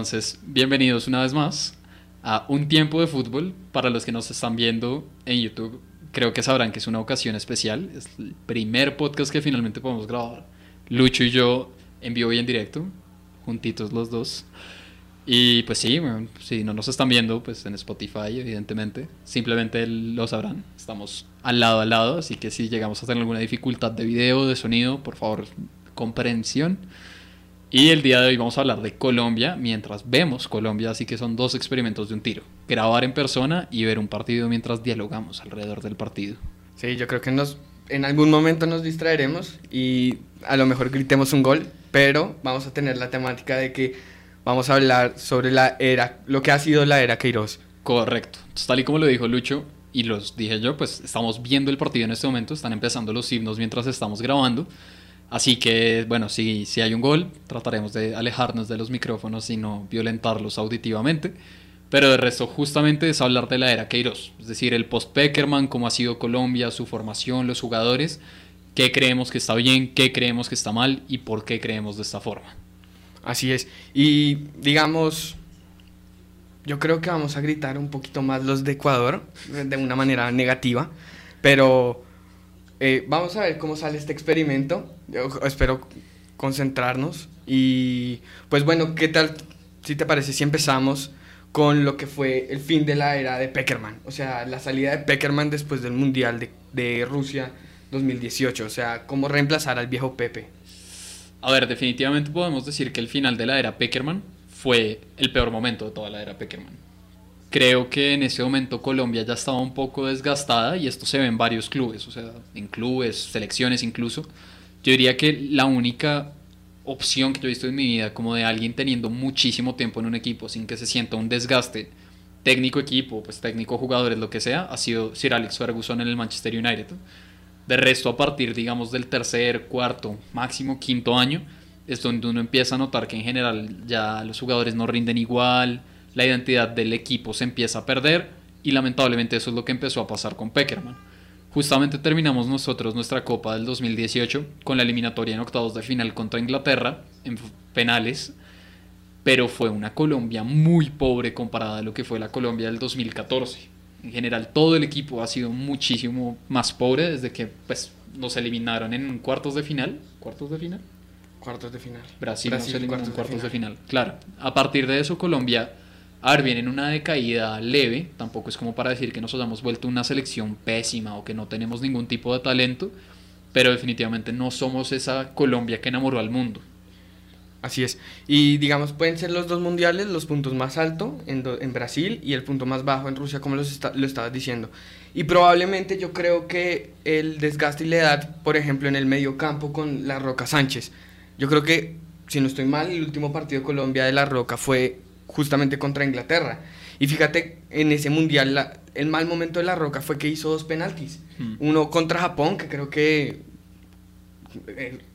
Entonces, bienvenidos una vez más a Un Tiempo de Fútbol. Para los que nos están viendo en YouTube, creo que sabrán que es una ocasión especial. Es el primer podcast que finalmente podemos grabar. Lucho y yo en vivo y en directo, juntitos los dos. Y pues sí, si no nos están viendo, pues en Spotify, evidentemente, simplemente lo sabrán. Estamos al lado al lado, así que si llegamos a tener alguna dificultad de video, de sonido, por favor, comprensión. Y el día de hoy vamos a hablar de Colombia mientras vemos Colombia, así que son dos experimentos de un tiro. Grabar en persona y ver un partido mientras dialogamos alrededor del partido. Sí, yo creo que nos, en algún momento nos distraeremos y a lo mejor gritemos un gol, pero vamos a tener la temática de que vamos a hablar sobre la era, lo que ha sido la era Queiroz. Correcto. tal y como lo dijo Lucho y los dije yo, pues estamos viendo el partido en este momento, están empezando los himnos mientras estamos grabando. Así que, bueno, si, si hay un gol, trataremos de alejarnos de los micrófonos y no violentarlos auditivamente. Pero de resto, justamente es hablar de la era Queiroz, es decir, el post-Peckerman, cómo ha sido Colombia, su formación, los jugadores, qué creemos que está bien, qué creemos que está mal y por qué creemos de esta forma. Así es. Y digamos, yo creo que vamos a gritar un poquito más los de Ecuador, de una manera negativa, pero eh, vamos a ver cómo sale este experimento. Espero concentrarnos. Y pues bueno, ¿qué tal si te parece si empezamos con lo que fue el fin de la era de Peckerman? O sea, la salida de Peckerman después del Mundial de, de Rusia 2018. O sea, cómo reemplazar al viejo Pepe. A ver, definitivamente podemos decir que el final de la era Peckerman fue el peor momento de toda la era Peckerman. Creo que en ese momento Colombia ya estaba un poco desgastada y esto se ve en varios clubes, o sea, en clubes, selecciones incluso. Yo diría que la única opción que yo he visto en mi vida como de alguien teniendo muchísimo tiempo en un equipo sin que se sienta un desgaste técnico equipo, pues técnico jugadores, lo que sea, ha sido Sir Alex Ferguson en el Manchester United. De resto, a partir, digamos, del tercer, cuarto, máximo quinto año, es donde uno empieza a notar que en general ya los jugadores no rinden igual, la identidad del equipo se empieza a perder y lamentablemente eso es lo que empezó a pasar con Peckerman. Justamente terminamos nosotros nuestra Copa del 2018 con la eliminatoria en octavos de final contra Inglaterra en penales, pero fue una Colombia muy pobre comparada a lo que fue la Colombia del 2014 en general todo el equipo ha sido muchísimo más pobre desde que pues nos eliminaron en cuartos de final. ¿Cuartos de final? Cuartos de final. Brasil, nos eliminó en cuartos de final. Claro. A partir de eso Colombia, a ver, en una decaída leve. Tampoco es como para decir que nos hayamos vuelto una selección pésima o que no tenemos ningún tipo de talento. Pero definitivamente no somos esa Colombia que enamoró al mundo. Así es. Y digamos, pueden ser los dos mundiales los puntos más altos en, Brasil y el punto más bajo en Rusia, como lo estabas diciendo. Y probablemente yo creo que el desgaste y la edad, por ejemplo, en el medio campo con La Roca Sánchez. Yo creo que, si no estoy mal, el último partido Colombia de La Roca fue justamente contra Inglaterra. Y fíjate, en ese mundial, el mal momento de La Roca fue que hizo dos penaltis. Hmm. Uno contra Japón, que creo que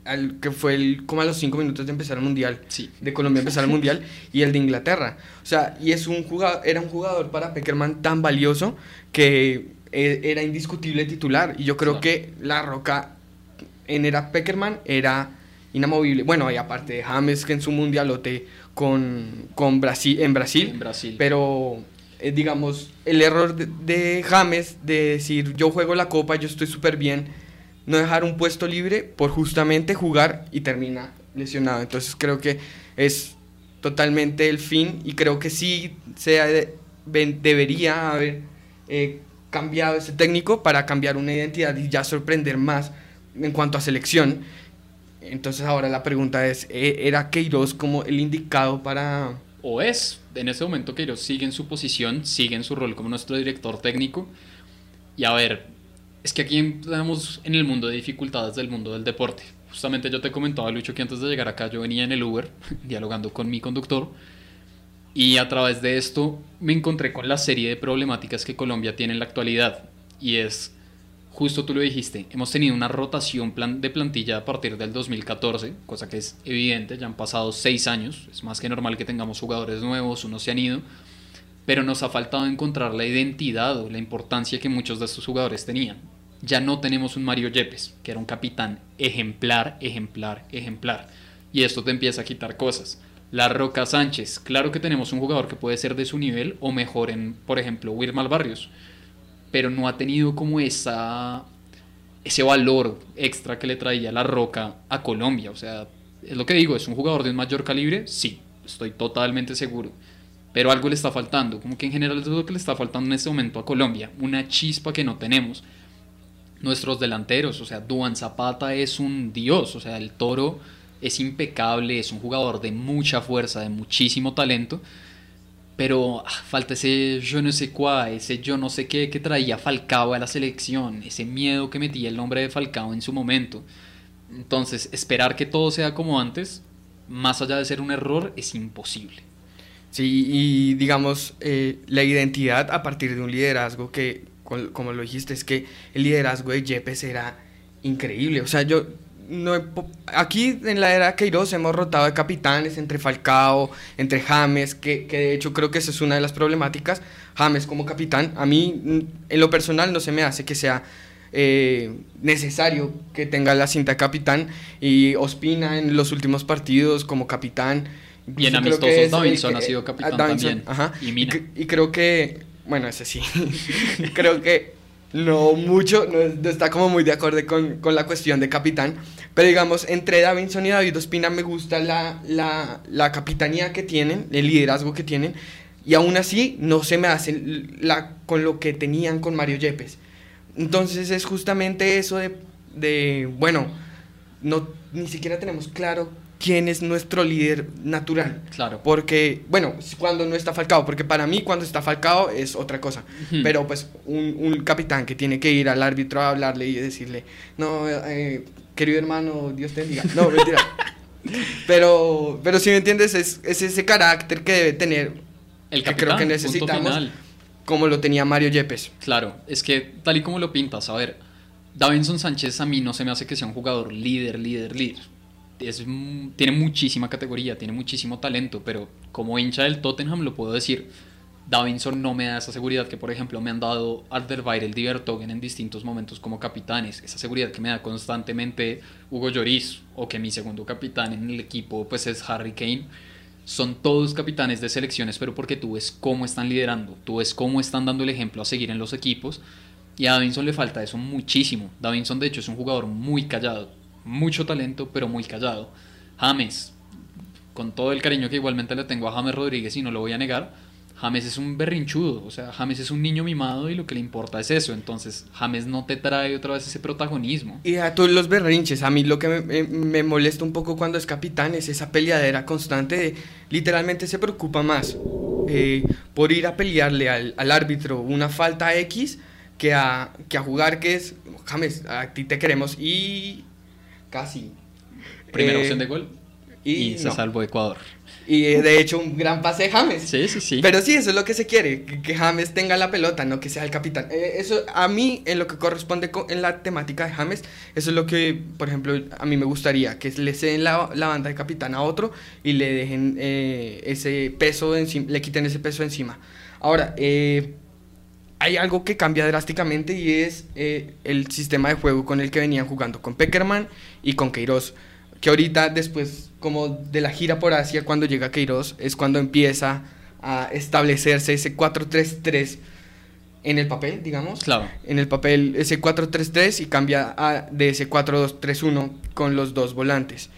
al, que fue el, como a los cinco minutos de empezar el mundial, de Colombia empezar el mundial, y el de Inglaterra. O sea, y es un jugador, era un jugador para Peckerman tan valioso que e, era indiscutible titular. Y yo creo que La Roca en era Peckerman era inamovible. Bueno, y aparte de James que en su mundialote con, con Brasil, en Brasil, en Brasil. pero eh, digamos, el error de, de, James de decir yo juego la copa, yo estoy súper bien no dejar un puesto libre por justamente jugar y termina lesionado. Entonces creo que es totalmente el fin y creo que sí se debería haber eh, cambiado ese técnico para cambiar una identidad y ya sorprender más en cuanto a selección. Entonces ahora la pregunta es, ¿e-, ¿era Queiroz como el indicado para...? O es, en ese momento Queiroz sigue en su posición, sigue en su rol como nuestro director técnico. Y a ver, es que aquí estamos en el mundo de dificultades del mundo del deporte. Justamente yo te comentaba, Lucho, que antes de llegar acá yo venía en el Uber dialogando con mi conductor y a través de esto me encontré con la serie de problemáticas que Colombia tiene en la actualidad. Y es, justo tú lo dijiste, hemos tenido una rotación de plantilla a partir del 2014, cosa que es evidente, ya han pasado seis años, es más que normal que tengamos jugadores nuevos, unos se han ido, pero nos ha faltado encontrar la identidad o la importancia que muchos de estos jugadores tenían ya no tenemos un Mario Yepes, que era un capitán ejemplar, ejemplar, ejemplar. Y esto te empieza a quitar cosas. La Roca Sánchez, claro que tenemos un jugador que puede ser de su nivel o mejor en, por ejemplo, Wilmar Barrios, pero no ha tenido como esa ese valor extra que le traía la Roca a Colombia. O sea, es lo que digo, es un jugador de un mayor calibre, sí, estoy totalmente seguro. Pero algo le está faltando, como que en general es lo que le está faltando en este momento a Colombia, una chispa que no tenemos. Nuestros delanteros, o sea, Duan Zapata es un dios, o sea, el toro es impecable, es un jugador de mucha fuerza, de muchísimo talento, pero ah, falta ese yo no sé cuál, ese yo no sé qué que traía Falcao a la selección, ese miedo que metía el nombre de Falcao en su momento. Entonces, esperar que todo sea como antes, más allá de ser un error, es imposible. Sí, y digamos, eh, la identidad a partir de un liderazgo que, como lo dijiste, es que el liderazgo de Yepes era increíble. O sea, yo, aquí en la era Queiroz hemos rotado de capitanes entre Falcao, entre James, que, que, de hecho creo que esa es una de las problemáticas. James como capitán, a mí en lo personal no se me hace que sea eh, necesario que tenga la cinta de capitán y Ospina en los últimos partidos como capitán. Bien amistosos, Davinson ha sido capitán también. Y, y, creo que, bueno, ese sí, creo que no mucho, no, está como muy de acuerdo con, con, la cuestión de capitán, pero digamos, entre Davinson y David Ospina me gusta la, la, la capitanía que tienen, el liderazgo que tienen, y aún así no se me hace la, con lo que tenían con Mario Yepes. Entonces es justamente eso de, de bueno, no, ni siquiera tenemos claro quién es nuestro líder natural. Claro. Porque, bueno, cuando no está Falcao, porque para mí cuando está Falcao es otra cosa. Pero pues un, un, capitán que tiene que ir al árbitro a hablarle y decirle, no, eh, querido hermano, Dios te bendiga. No, mentira. pero, pero si me entiendes, es, es, ese carácter que debe tener, el que creo que necesitamos, como lo tenía Mario Yepes. Claro, es que tal y como lo pintas, a ver, Davinson Sánchez a mí no se me hace que sea un jugador líder, líder, líder es, tiene muchísima categoría, tiene muchísimo talento, pero como hincha del Tottenham lo puedo decir, Davinson no me da esa seguridad que, por ejemplo, me han dado Alderweireld, Divertogen en distintos momentos como capitanes. Esa seguridad que me da constantemente Hugo Lloris o que mi segundo capitán en el equipo pues es Harry Kane. Son todos capitanes de selecciones, pero porque tú ves cómo están liderando, tú ves cómo están dando el ejemplo a seguir en los equipos. Y a Davinson le falta eso muchísimo. Davinson, de hecho, es un jugador muy callado mucho talento, pero muy callado. James, con todo el cariño que igualmente le tengo a James Rodríguez y no lo voy a negar, James es un berrinchudo, o sea, James es un niño mimado y lo que le importa es eso, entonces James no te trae otra vez ese protagonismo. Y a todos los berrinches, a mí lo que me, molesta un poco cuando es capitán es esa peleadera constante de literalmente se preocupa más eh, por ir a pelearle al, al, árbitro una falta X que a, que a jugar que es, James, a ti te queremos y casi. Primera eh, opción de gol. Y, se salvó Ecuador. Y eh, de hecho un gran pase de James. Sí, sí, sí. Pero sí, eso es lo que se quiere, que, James tenga la pelota, no que sea el capitán. Eh, eso a mí, en lo que corresponde en la temática de James, eso es lo que, por ejemplo, a mí me gustaría, que le ceden la, la banda de capitán a otro y le dejen ese peso, encima, le quiten ese peso encima. Ahora, eh, hay algo que cambia drásticamente y es eh, el sistema de juego con el que venían jugando con Peckerman y con Queiroz. Que ahorita, después, como de la gira por Asia, cuando llega Queiroz, es cuando empieza a establecerse ese 4-3-3 en el papel, digamos. Claro. En el papel, ese 4-3-3 y cambia a, de ese 4-2-3-1 con los dos volantes.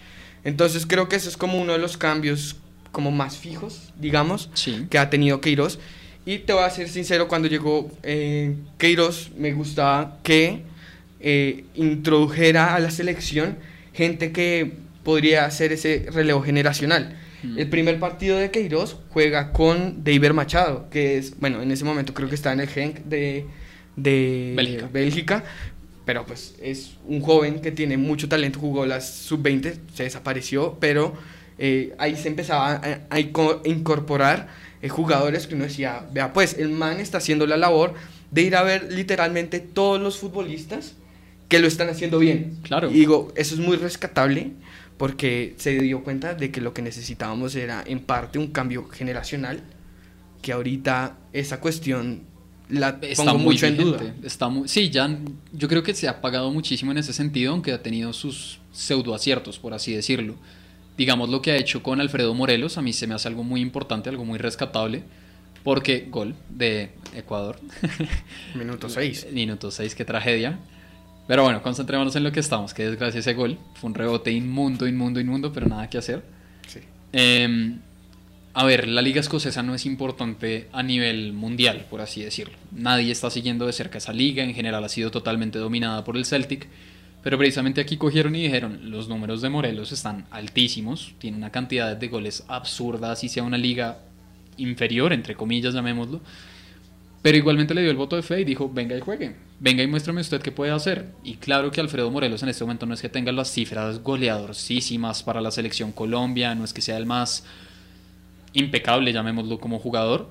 Entonces, creo que eso es como uno de los cambios como más fijos, digamos, que ha tenido Queiroz. Y te voy a ser sincero, cuando llegó eh, Queiroz, me gustaba que eh, introdujera a la selección gente que podría hacer ese relevo generacional. Mm. El primer partido de Queiroz juega con David Machado, que es, bueno, en ese momento creo que está en el Genk de, de Bélgica. pero pues es un joven que tiene mucho talento, jugó las sub-20, se desapareció, pero eh, ahí se empezaba a incorporar eh, jugadores que uno decía, vea, pues el man está haciendo la labor de ir a ver literalmente todos los futbolistas que lo están haciendo bien. Claro. Y digo, eso es muy rescatable porque se dio cuenta de que lo que necesitábamos era en parte un cambio generacional, que ahorita esa cuestión la está pongo mucho en duda. Está muy, sí, ya yo creo que se ha pagado muchísimo en ese sentido, aunque ha tenido sus pseudo aciertos, por así decirlo. Digamos lo que ha hecho con Alfredo Morelos, a mí se me hace algo muy importante, algo muy rescatable, porque gol de Ecuador. Minuto 6. Minuto 6, qué tragedia. Pero bueno, concentrémonos en lo que estamos, que desgracia ese gol. Fue un rebote inmundo, inmundo, inmundo, pero nada que hacer. Sí. Eh, a ver, la liga escocesa no es importante a nivel mundial, por así decirlo. Nadie está siguiendo de cerca esa liga, en general ha sido totalmente dominada por el Celtic. Pero precisamente aquí cogieron y dijeron, los números de Morelos están altísimos, tiene una cantidad de goles absurda, así sea una liga inferior, entre comillas, llamémoslo. Pero igualmente le dio el voto de fe y dijo, venga y juegue, venga y muéstrame usted qué puede hacer. Y claro que Alfredo Morelos en este momento no es que tenga las cifras goleadorísimas para la selección Colombia, no es que sea el más impecable, llamémoslo como jugador,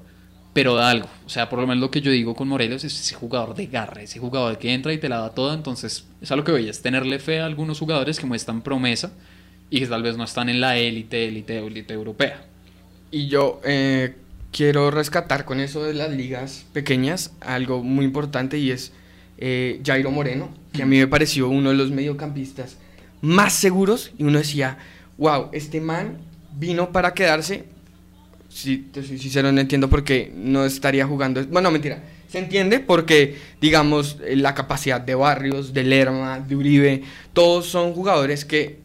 pero da algo. O sea, por lo menos lo que yo digo con Morelos es ese jugador de garra, ese jugador que entra y te la da toda. Entonces, es a lo que voy, es tenerle fe a algunos jugadores que muestran promesa y que tal vez no están en la élite, élite, élite europea. Y yo eh, quiero rescatar con eso de las ligas pequeñas algo muy importante y es eh, Jairo Moreno, que a mí me pareció uno de los mediocampistas más seguros y uno decía, wow, este man vino para quedarse si te soy sincero, no entiendo por qué no estaría jugando. Bueno, mentira. Se entiende porque, digamos, la capacidad de Barrios, de Lerma, de Uribe, todos son jugadores que,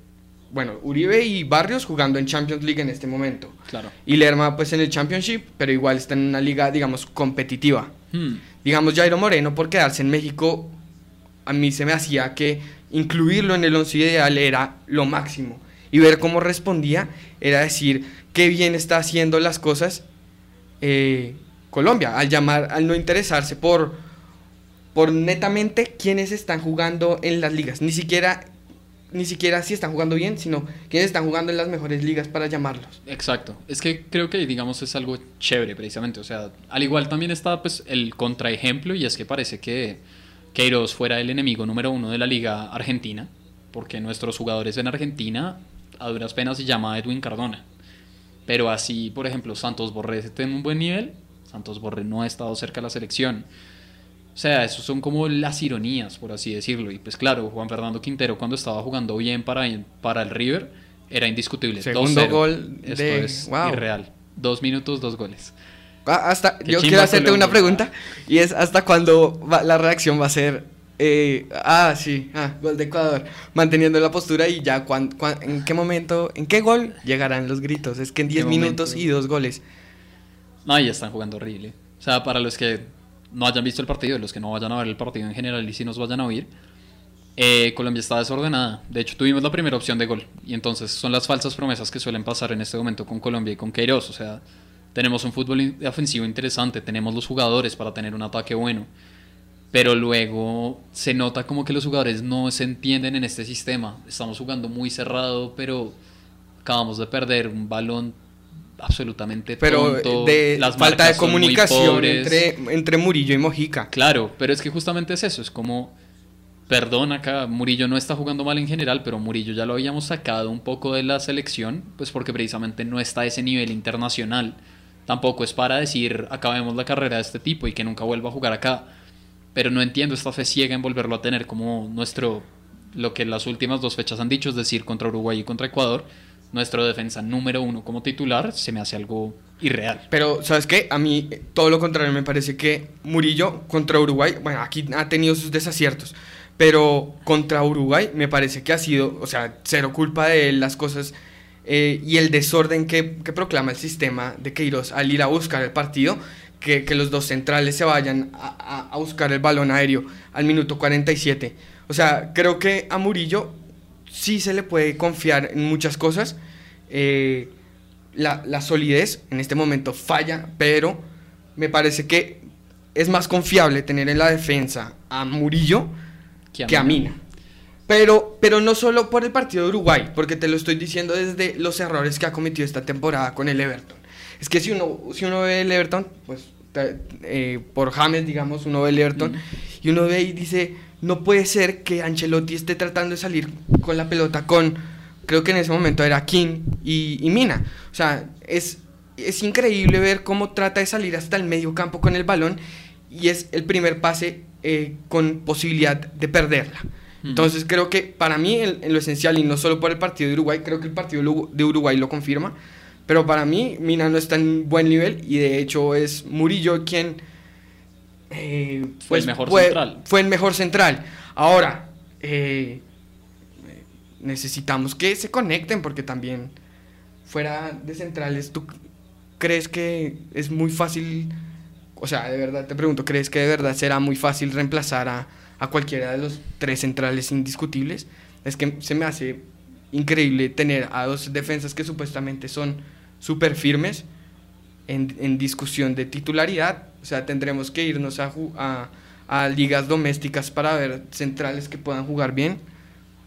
bueno, Uribe y Barrios jugando en Champions League en este momento. Claro. Y Lerma, pues en el Championship, pero igual está en una liga, digamos, competitiva. Hmm. Digamos, Jairo Moreno, por quedarse en México, a mí se me hacía que incluirlo en el once ideal era lo máximo. Y ver cómo respondía era decir, qué bien está haciendo las cosas eh, Colombia, al llamar, al no interesarse por, por netamente quienes están jugando en las ligas, ni siquiera ni siquiera si están jugando bien, sino quienes están jugando en las mejores ligas para llamarlos. Exacto. Es que creo que, digamos, es algo chévere precisamente. O sea, al igual también está pues el contraejemplo y es que parece que Queiroz fuera el enemigo número uno de la liga argentina, porque nuestros jugadores en Argentina a duras penas se llama Edwin Cardona. Pero así, por ejemplo, Santos Borré está en un buen nivel. Santos Borré no ha estado cerca de la selección. O sea, esos son como las ironías, por así decirlo. Y pues claro, Juan Fernando Quintero cuando estaba jugando bien para, para el River era indiscutible. Segundo gol Esto de... es irreal. Dos minutos, dos goles. Ah, hasta, Qué yo quiero hacerte una pregunta y es hasta cuándo va- la reacción va a ser eh, ah sí ah, gol de Ecuador manteniendo la postura y ya cuan- cuan- en qué momento en qué gol llegarán los gritos es que en 10 ¿Qué minutos y dos goles No, ya están jugando horrible. O sea, para los que no hayan visto el partido, los que no vayan a ver el partido en general y si nos vayan a oír, eh, Colombia está desordenada. De hecho, tuvimos la primera opción de gol. Y entonces son las falsas promesas que suelen pasar en este momento con Colombia y con Queiroz. O sea, tenemos un fútbol ofensivo interesante, tenemos los jugadores para tener un ataque bueno. Pero luego se nota como que los jugadores no se entienden en este sistema. Estamos jugando muy cerrado, pero acabamos de perder un balón absolutamente pero tonto. de Las falta de comunicación entre entre Murillo y Mojica Claro, pero es que justamente es eso, es como, perdón acá, Murillo no está jugando mal en general, pero Murillo ya lo habíamos sacado un poco de la selección, pues porque precisamente no está a ese nivel internacional. Tampoco es para decir, acabemos la carrera de este tipo y que nunca vuelva a jugar acá. Pero no entiendo esta fe ciega en volverlo a tener como nuestro, lo que las últimas dos fechas han dicho, es decir, contra Uruguay y contra Ecuador, nuestro defensa número uno como titular, se me hace algo irreal. Pero, ¿sabes qué? A mí, eh, todo lo contrario, me parece que Murillo contra Uruguay, bueno, aquí ha tenido sus desaciertos, pero contra Uruguay me parece que ha sido, o sea, cero culpa de él, las cosas eh, y el desorden que, que proclama el sistema de Queiroz al ir a buscar el partido, que, que los dos centrales se vayan a, a- buscar el balón aéreo al minuto 47. O sea, creo que a Murillo sí se le puede confiar en muchas cosas. eh, la, la solidez en este momento falla, pero me parece que es más confiable tener en la defensa a Murillo Que a que a. Mina. Pero, pero no solo por el partido de Uruguay, porque te lo estoy diciendo desde los errores que ha cometido esta temporada con el Everton. Es que si uno, si uno ve el Everton, pues eh, por James, digamos, uno ve el Everton Mm. y uno ve y dice, no puede ser que Ancelotti esté tratando de salir con la pelota con, creo que en ese momento era King y, y Mina. O sea, es, es increíble ver cómo trata de salir hasta el medio campo con el balón y es el primer pase eh, con posibilidad de perderla. Entonces creo que para mí en, en lo esencial, y no solo por el partido de Uruguay, creo que el partido de Uruguay lo confirma, pero para mí Mina no está en buen nivel y de hecho es Murillo quien... eh, Fue el mejor fue- central. Fue el mejor central. Ahora, eh, necesitamos que se conecten porque también fuera de centrales, ¿tú crees que es muy fácil, o sea, de verdad te pregunto, ¿crees que de verdad será muy fácil reemplazar a, a cualquiera de los tres centrales indiscutibles? Es que se me hace increíble tener a dos defensas que supuestamente son súper firmes en, en discusión de titularidad, o sea, tendremos que irnos a, a, a ligas domésticas para ver centrales que puedan jugar bien,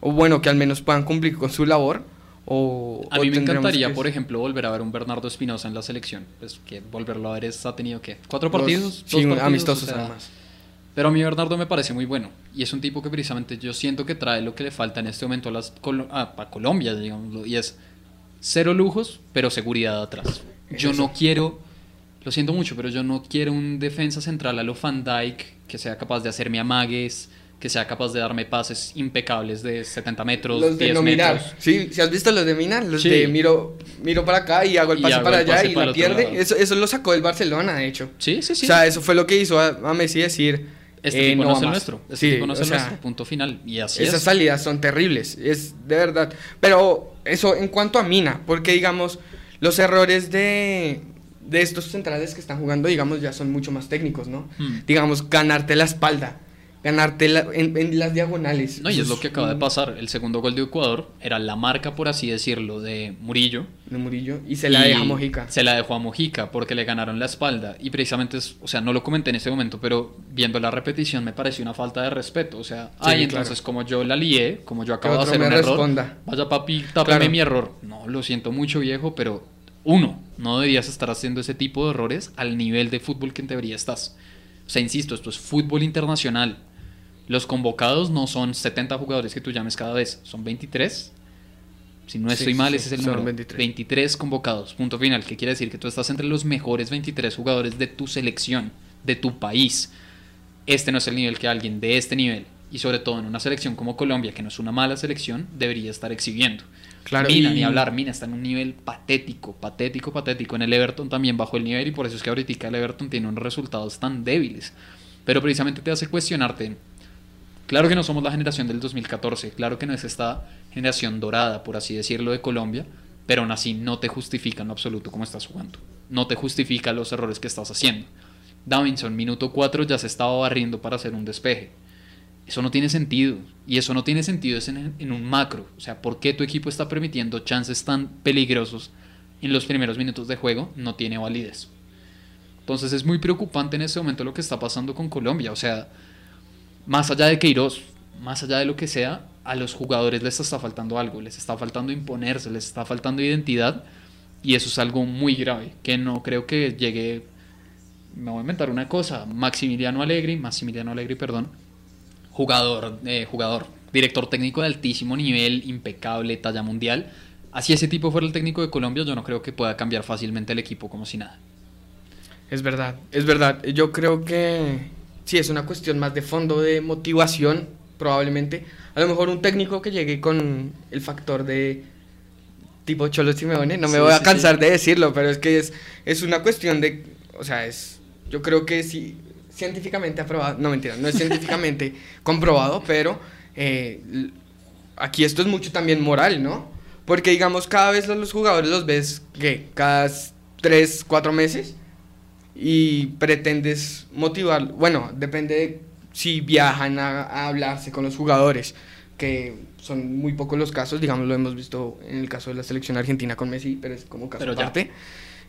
o bueno, que al menos puedan cumplir con su labor. O, A o mí me encantaría, que- por ejemplo, volver a ver un Bernardo Espinosa en la selección. Pues que volverlo a ver es, ha tenido que cuatro Dos- partidos, sí, partidos, amistosos o sea, además. Pero a mí Bernardo me parece muy bueno y es un tipo que precisamente yo siento que trae lo que le falta en este momento a, las Colo- a- a Colombia, digamos, y es cero lujos, pero seguridad atrás. Yo no quiero, lo siento mucho, pero yo no quiero un defensa central a lo Van Dyke que sea capaz de hacerme amagues, que sea capaz de darme pases impecables de 70 metros, Los de 10 no metros. mirar. Sí, si has visto los de mirar, los Sí. de miro, miro para acá y hago el pase hago para el allá pase y para la el pierde. Eso, eso lo sacó del Barcelona, de hecho. Sí, sí, sí. O sea, eso fue lo que hizo a, a Messi decir. este eh, tipo no, va es el nuestro. Este Sí, tipo no es el sea, nuestro. Punto final. Y así Esas es. salidas son terribles, es de verdad. Pero eso en cuanto a Mina, porque digamos, los errores de, de estos centrales que están jugando, digamos, ya son mucho más técnicos, ¿no? Hmm. Digamos, ganarte la espalda, ganarte la- en, en las diagonales. No, y es lo que acaba de un- pasar. El segundo gol de Ecuador era la marca, por así decirlo, de Murillo. De Murillo, y se la Y deja a Mojica. Se la dejó a Mojica porque le ganaron la espalda. Y precisamente, es, o sea, no lo comenté en ese momento, pero viendo la repetición me pareció una falta de respeto. O sea, ay, claro. entonces como yo la lié, como yo acabo de hacer un error, responda. vaya papi, tápeme Claro. mi error. No, lo siento mucho, viejo, pero uno, no deberías estar haciendo ese tipo de errores al nivel de fútbol que en teoría estás. O sea, insisto, esto es fútbol internacional. Los convocados no son 70 jugadores que tú llames cada vez, son 23. Si no estoy sí, mal, sí, ese es el número. 23. 23 convocados, punto final. Que quiere decir que tú estás entre los mejores 23 jugadores de tu selección, de tu país. Este no es el nivel que alguien de este nivel, y sobre todo en una selección como Colombia, que no es una mala selección, debería estar exhibiendo. Claro, Mina, y- ni hablar, Mina está en un nivel patético, patético, patético. En el Everton también bajó el nivel y por eso es que ahorita el Everton tiene unos resultados tan débiles. Pero precisamente te hace cuestionarte. Claro que no somos la generación del 2014, claro que no es esta generación dorada, por así decirlo, de Colombia, pero aún así no te justifica en lo absoluto cómo estás jugando. No te justifica los errores que estás haciendo. Davinson, minuto 4, ya se estaba barriendo para hacer un despeje. Eso no tiene sentido. Y eso no tiene sentido en, en un macro. O sea, ¿por qué tu equipo está permitiendo chances tan peligrosos en los primeros minutos de juego? No tiene validez. Entonces es muy preocupante en este momento lo que está pasando con Colombia. O sea, más allá de Queiroz, más allá de lo que sea, a los jugadores les está faltando algo. Les está faltando imponerse, les está faltando identidad. Y eso es algo muy grave. Que no creo que llegue. Me voy a inventar una cosa. Maximiliano Allegri, Maximiliano Allegri, perdón jugador, eh, jugador, director técnico de altísimo nivel, impecable, talla mundial. Así ese tipo fuera el técnico de Colombia, yo no creo que pueda cambiar fácilmente el equipo como si nada. Es verdad, es verdad. Yo creo que sí, es una cuestión más de fondo, de motivación, probablemente. A lo mejor un técnico que llegue con el factor de tipo Cholo Simeone, no me Sí, voy a sí, cansar de decirlo, pero es que es, es una cuestión de, o sea, es, yo creo que sí, científicamente aprobado, no mentira, no es científicamente comprobado, pero eh, aquí esto es mucho también moral, ¿no? Porque digamos, cada vez los jugadores los ves, ¿qué? Cada 3, 4 meses y pretendes motivar, bueno, depende de si viajan a, a hablarse con los jugadores, que son muy pocos los casos, digamos, lo hemos visto en el caso de la selección argentina con Messi, pero es como caso Pero aparte.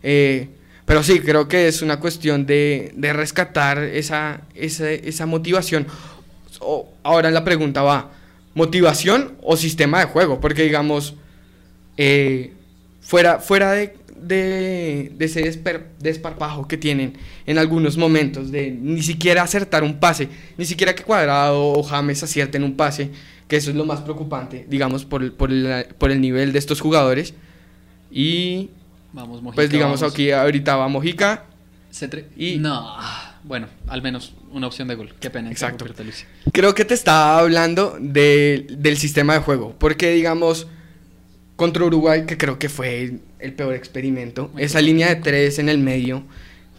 Eh, pero sí, creo que es una cuestión de, de rescatar esa, esa, esa motivación. O- ahora la pregunta va, ¿motivación o sistema de juego? Porque digamos, eh, fuera, fuera de, de, de ese desper- desparpajo que tienen en algunos momentos, de ni siquiera acertar un pase, ni siquiera que Cuadrado o James acierten un pase, que eso es lo más preocupante, digamos, por el, por el, por el nivel de estos jugadores. Y Vamos, Mojica. pues digamos vamos. aquí ahorita va Mojica, y- No, bueno, al menos una opción de gol. Qué pena. Exacto. Creo que te estaba hablando de, del sistema de juego, porque digamos, contra Uruguay, que creo que fue el peor experimento, esa línea de tres en el medio,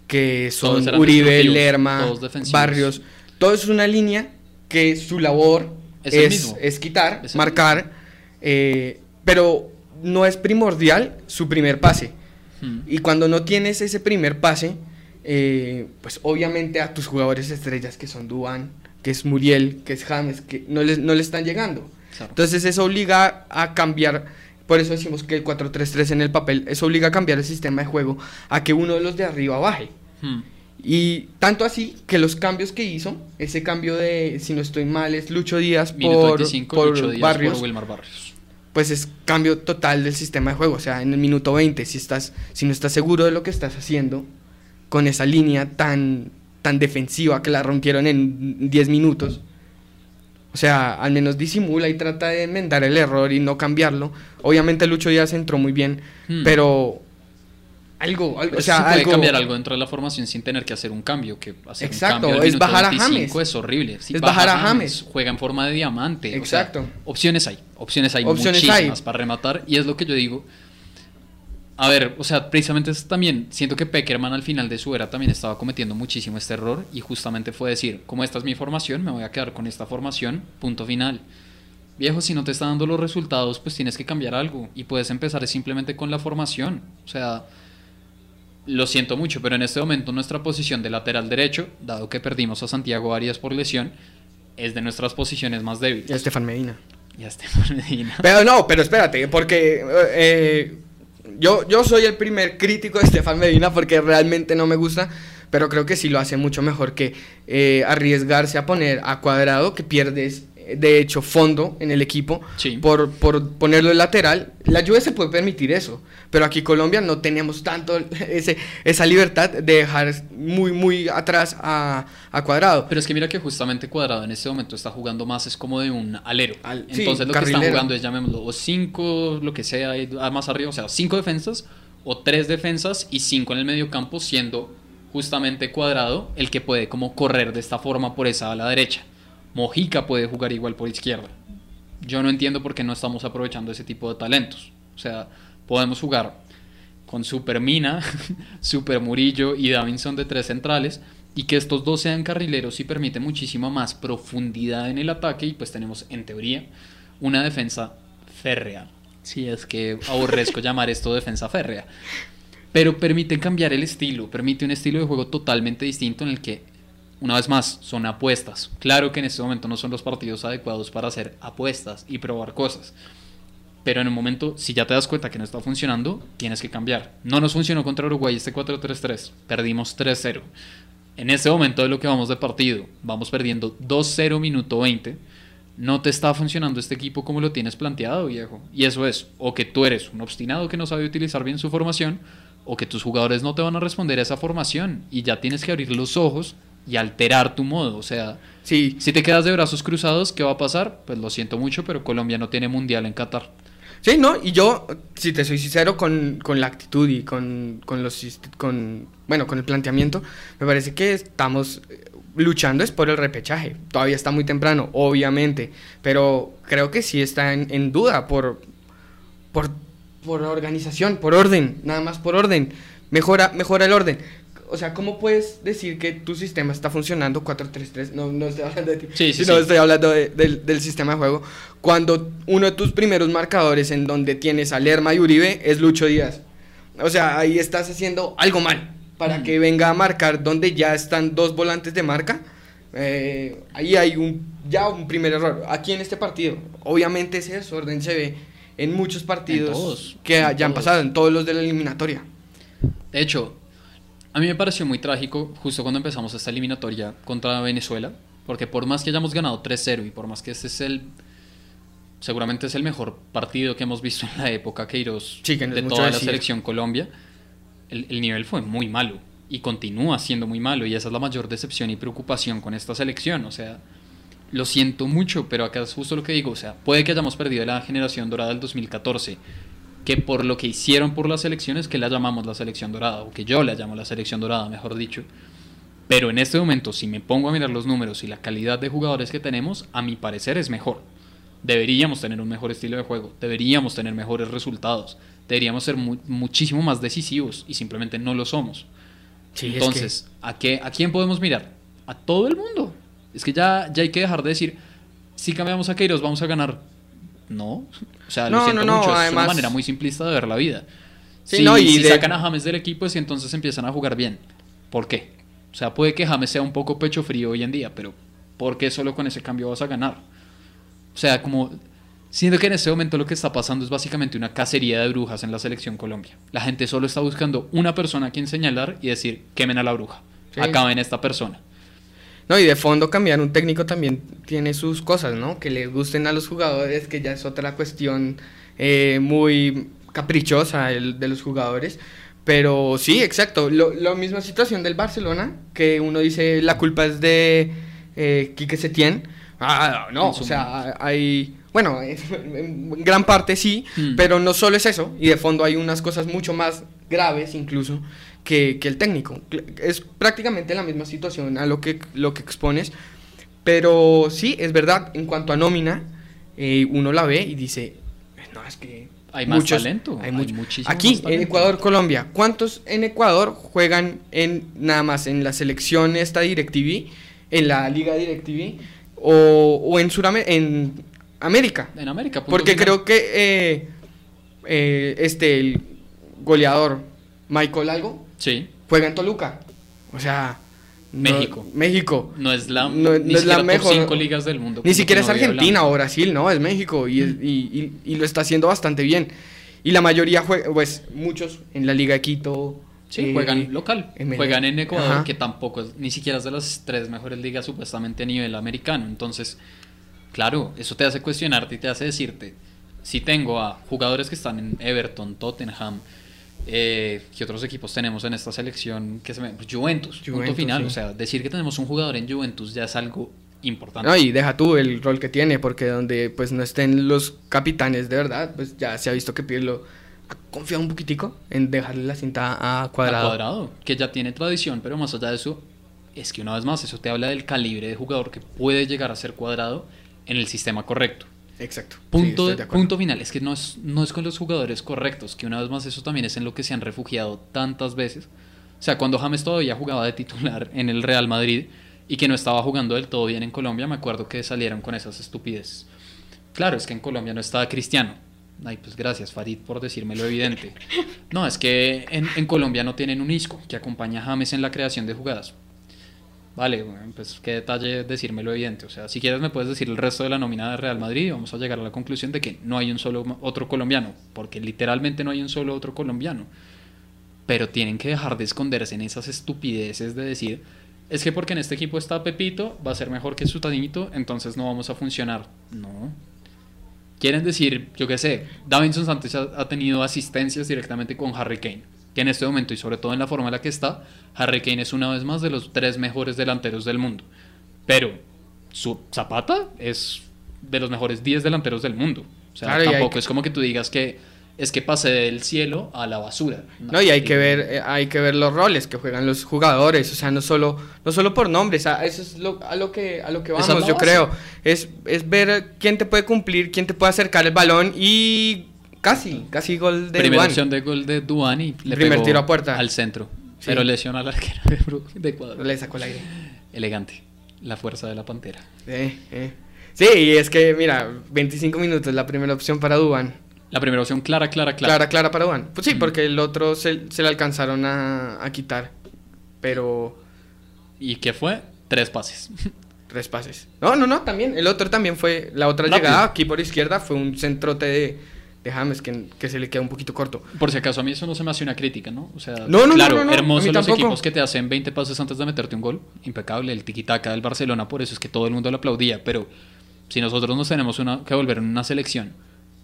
que son Uribe, Lerma, Barrios, todo es una línea que su labor es, es, quitar, marcar, eh, pero no es primordial su primer pase. Hmm. Y cuando no tienes ese primer pase, eh, pues obviamente a tus jugadores estrellas que son Duan, que es Muriel, que es James, que no le, no le están llegando. Entonces eso obliga a cambiar, por eso decimos que el 4-3-3 en el papel, eso obliga a cambiar el sistema de juego, a que uno de los de arriba baje. Hmm. Y tanto así que los cambios que hizo, ese cambio de, si no estoy mal, es Lucho Díaz por, por, Barrios, Barrios, Pues es cambio total del sistema de juego. O sea, en el minuto 20, si, estás, si no estás seguro de lo que estás haciendo, con esa línea tan, tan defensiva que la rompieron en 10 minutos. O sea, al menos disimula y trata de enmendar el error y no cambiarlo. Obviamente Lucho Díaz entró muy bien, hmm. pero algo, algo o sea, puede cambiar algo dentro de la formación sin tener que hacer un cambio, que hacer Exacto, es bajar a James. Es horrible. es bajar a James. Juega en forma de diamante. Exacto. opciones hay, opciones hay opciones muchísimas para rematar y es lo que yo digo a ver, o sea, precisamente es también, siento que Peckerman al final de su era también estaba cometiendo muchísimo este error y justamente fue decir, como esta es mi formación, me voy a quedar con esta formación, punto final. Viejo, si no te está dando los resultados, pues tienes que cambiar algo y puedes empezar simplemente con la formación. O sea, lo siento mucho, pero en este momento nuestra posición de lateral derecho, dado que perdimos a Santiago Arias por lesión, es de nuestras posiciones más débiles. Y a Estefan Medina. Y a Estefan Medina. Pero no, pero espérate, porque eh, yo, yo soy el primer crítico de Estefan Medina porque realmente no me gusta, pero creo que sí lo hace mucho mejor que eh, arriesgarse a poner a cuadrado, que pierdes de hecho fondo en el equipo por, por ponerlo en lateral. La Juve se puede permitir eso, pero aquí Colombia no tenemos tanto ese, esa libertad de dejar muy muy atrás a, a, Cuadrado. Pero es que mira que justamente Cuadrado en este momento está jugando más es como de un alero. Entonces lo que están jugando es llamémoslo o cinco, lo que sea, más arriba, o sea, cinco defensas o tres defensas y cinco en el medio campo siendo justamente Cuadrado el que puede como correr de esta forma por esa a la derecha. Mojica puede jugar igual por izquierda. Yo no entiendo por qué no estamos aprovechando ese tipo de talentos. O sea, podemos jugar con Super Mina, Super Murillo y Davinson de tres centrales y que estos dos sean carrileros y permite muchísima más profundidad en el ataque y pues tenemos en teoría una defensa férrea. Si es que aborrezco llamar esto defensa férrea. Pero permite cambiar el estilo, permite un estilo de juego totalmente distinto en el que una vez más, son apuestas. Claro que en este momento no son los partidos adecuados para hacer apuestas y probar cosas. Pero en un momento, si ya te das cuenta que no está funcionando, tienes que cambiar. No nos funcionó contra Uruguay este 4-3-3. Perdimos 3-0. En este momento de lo que vamos de partido, vamos perdiendo 2-0 minuto 20. No te está funcionando este equipo como lo tienes planteado, viejo. Y eso es, o que tú eres un obstinado que no sabe utilizar bien su formación, o que tus jugadores no te van a responder a esa formación y ya tienes que abrir los ojos y alterar tu modo. O sea, sí. si te quedas de brazos cruzados, ¿qué va a pasar? Pues lo siento mucho, pero Colombia no tiene mundial en Qatar. Sí, no, y yo, si te soy sincero con, con la actitud y con, con, los con bueno, con el planteamiento, me parece que estamos eh, luchando es por el repechaje. Todavía está muy temprano, obviamente, pero creo que sí está en, en duda por, por, por organización, por orden, nada más por orden. Mejora, mejora el orden o sea, ¿cómo puedes decir que tu sistema está funcionando 4-3-3? No, no estoy hablando de ti, sí, sí, sino estoy hablando del, sistema de juego. Cuando uno de tus primeros marcadores en donde tienes a Lerma y Uribe es Lucho Díaz. O sea, ahí estás haciendo algo mal para mm. que venga a marcar donde ya están dos volantes de marca. Eh, ahí hay un, ya un primer error. Aquí en este partido, obviamente ese desorden se ve en muchos partidos que ya han pasado, en todos los de la eliminatoria. De hecho, a mí me pareció muy trágico justo cuando empezamos esta eliminatoria contra Venezuela, porque por más que hayamos ganado 3-0 y por más que este es el seguramente es el mejor partido que hemos visto en la época Queiroz de toda la selección Colombia, el, el, nivel fue muy malo y continúa siendo muy malo y esa es la mayor decepción y preocupación con esta selección, o sea, lo siento mucho, pero acá es justo lo que digo, o sea, puede que hayamos perdido la generación dorada del 2014 que por lo que hicieron por las elecciones, que la llamamos la selección dorada, o que yo la llamo la selección dorada, mejor dicho, Pero en este momento, si me pongo a mirar los números y la calidad de jugadores que tenemos, a mi parecer es mejor. Deberíamos tener un mejor estilo de juego, deberíamos tener mejores resultados, deberíamos ser muchísimo más decisivos y simplemente no lo somos. Entonces, ¿a, qué, ¿a quién podemos mirar? A todo el mundo. Es que ya, ya hay que dejar de decir, si cambiamos a Keiros vamos a ganar. No, o sea, lo siento mucho, es una manera muy simplista de ver la vida. si, y sacan a James del equipo, y entonces empiezan a jugar bien. ¿Por qué? O sea, puede que James sea un poco pecho frío hoy en día, pero ¿por qué solo con ese cambio vas a ganar? O sea, como siento que en este momento lo que está pasando es básicamente una cacería de brujas en la selección Colombia. La gente solo está buscando una persona a quien señalar y decir, quemen a la bruja, acaben esta persona. No, y de fondo cambiar un técnico también tiene sus cosas, ¿no? Que le gusten a los jugadores, que ya es otra cuestión eh, muy caprichosa el, de los jugadores. Pero sí, exacto. la misma situación del Barcelona, que uno dice la culpa es de eh, Quique Setién. Ah, no, o sea, hay... Bueno, en gran parte sí, hmm. pero no solo es eso. Y de fondo hay unas cosas mucho más graves incluso que, el técnico. Es prácticamente la misma situación a lo que, lo que expones. Pero sí, es verdad, en cuanto a nómina, eh, uno la ve y dice, no, es que hay más talento. Hay, muchísimo Aquí, en Ecuador, Colombia, ¿cuántos en Ecuador juegan en nada más en la selección esta DirecTV, en la Liga DirecTV o, o en Sudamérica, en América? En América. Porque creo que eh, eh, este, el goleador Michael Algo sí. juega en Toluca. O sea... México. México. No es la, no, es la mejor. cinco ligas del mundo. Ni siquiera es Argentina o Brasil, no, es México y, y, y, lo está haciendo bastante bien. Y la mayoría juega, pues muchos en la Liga de Quito. Sí, juegan eh, local. juegan en Ecuador, que tampoco es, ni siquiera es de las tres mejores ligas supuestamente a nivel americano. Entonces, claro, eso te hace cuestionarte y te hace decirte, si tengo a jugadores que están en Everton, Tottenham, eh, ¿Qué otros equipos tenemos en esta selección? que se me... Pues Juventus, punto final. O sea, decir que tenemos un jugador en Juventus ya es algo importante. No, y deja tú el rol que tiene, porque donde pues no estén los capitanes de verdad, pues ya se ha visto que Pirlo ha confiado un poquitico en dejarle la cinta a Cuadrado. A Cuadrado, que ya tiene tradición, pero más allá de eso, es que una vez más eso te habla del calibre de jugador que puede llegar a ser Cuadrado en el sistema correcto. Exacto. Punto, punto final. Es que no es, no es con los jugadores correctos, que una vez más eso también es en lo que se han refugiado tantas veces. O sea, cuando James todavía jugaba de titular en el Real Madrid y que no estaba jugando del todo bien en Colombia, me acuerdo que salieron con esas estupideces. Claro, es que en Colombia no estaba Cristiano. Ay, pues gracias, Farid, por decirme lo evidente. No, es que en, en Colombia no tienen un isco que acompaña a James en la creación de jugadas. Vale, pues qué detalle decirme lo evidente. O sea, si quieres me puedes decir el resto de la nómina de Real Madrid y vamos a llegar a la conclusión de que no hay un solo otro colombiano, porque literalmente no hay un solo otro colombiano. Pero tienen que dejar de esconderse en esas estupideces de decir, es que porque en este equipo está Pepito, va a ser mejor que su tanito, entonces no vamos a funcionar. No. Quieren decir, yo qué sé, Davinson Santos ha tenido asistencias directamente con Harry Kane que en este momento y sobre todo en la forma en la que está, Harry Kane es una vez más de los tres mejores delanteros del mundo. Pero su Zapata es de los mejores 10 delanteros del mundo. O sea, tampoco es como que tú digas que es que pase del cielo a la basura. No, y hay que ver eh, hay que ver los roles que juegan los jugadores, o sea, no solo no solo por nombres, eso es lo, a lo que a lo que vamos, yo creo. Es es ver quién te puede cumplir, quién te puede acercar el balón y Casi, casi gol de Primera opción de gol de Duan y le Primer tiro a puerta. Al centro. Pero lesiona al arquero de Ecuador. Le sacó el aire. Elegante. La fuerza de la pantera. Eh, eh. Sí, y es que, mira, 25 minutos, la primera opción para Duan. La primera opción clara, clara, clara. Clara, clara para Duan. Pues sí, porque el otro se, se le alcanzaron a, a, quitar. Pero. ¿Y qué fue? Tres pases. Tres pases. No, no, no, también. El otro también fue. La otra llegada aquí por izquierda fue un centrote de de James que, que, se le queda un poquito corto. Por si acaso, a mí eso no se me hace una crítica, ¿no? O sea, no, no, claro, no, hermoso los equipos que te hacen 20 pases antes de meterte un gol. Impecable, el tiquitaca del Barcelona, por eso es que todo el mundo lo aplaudía. Pero si nosotros nos tenemos una, que volver en una selección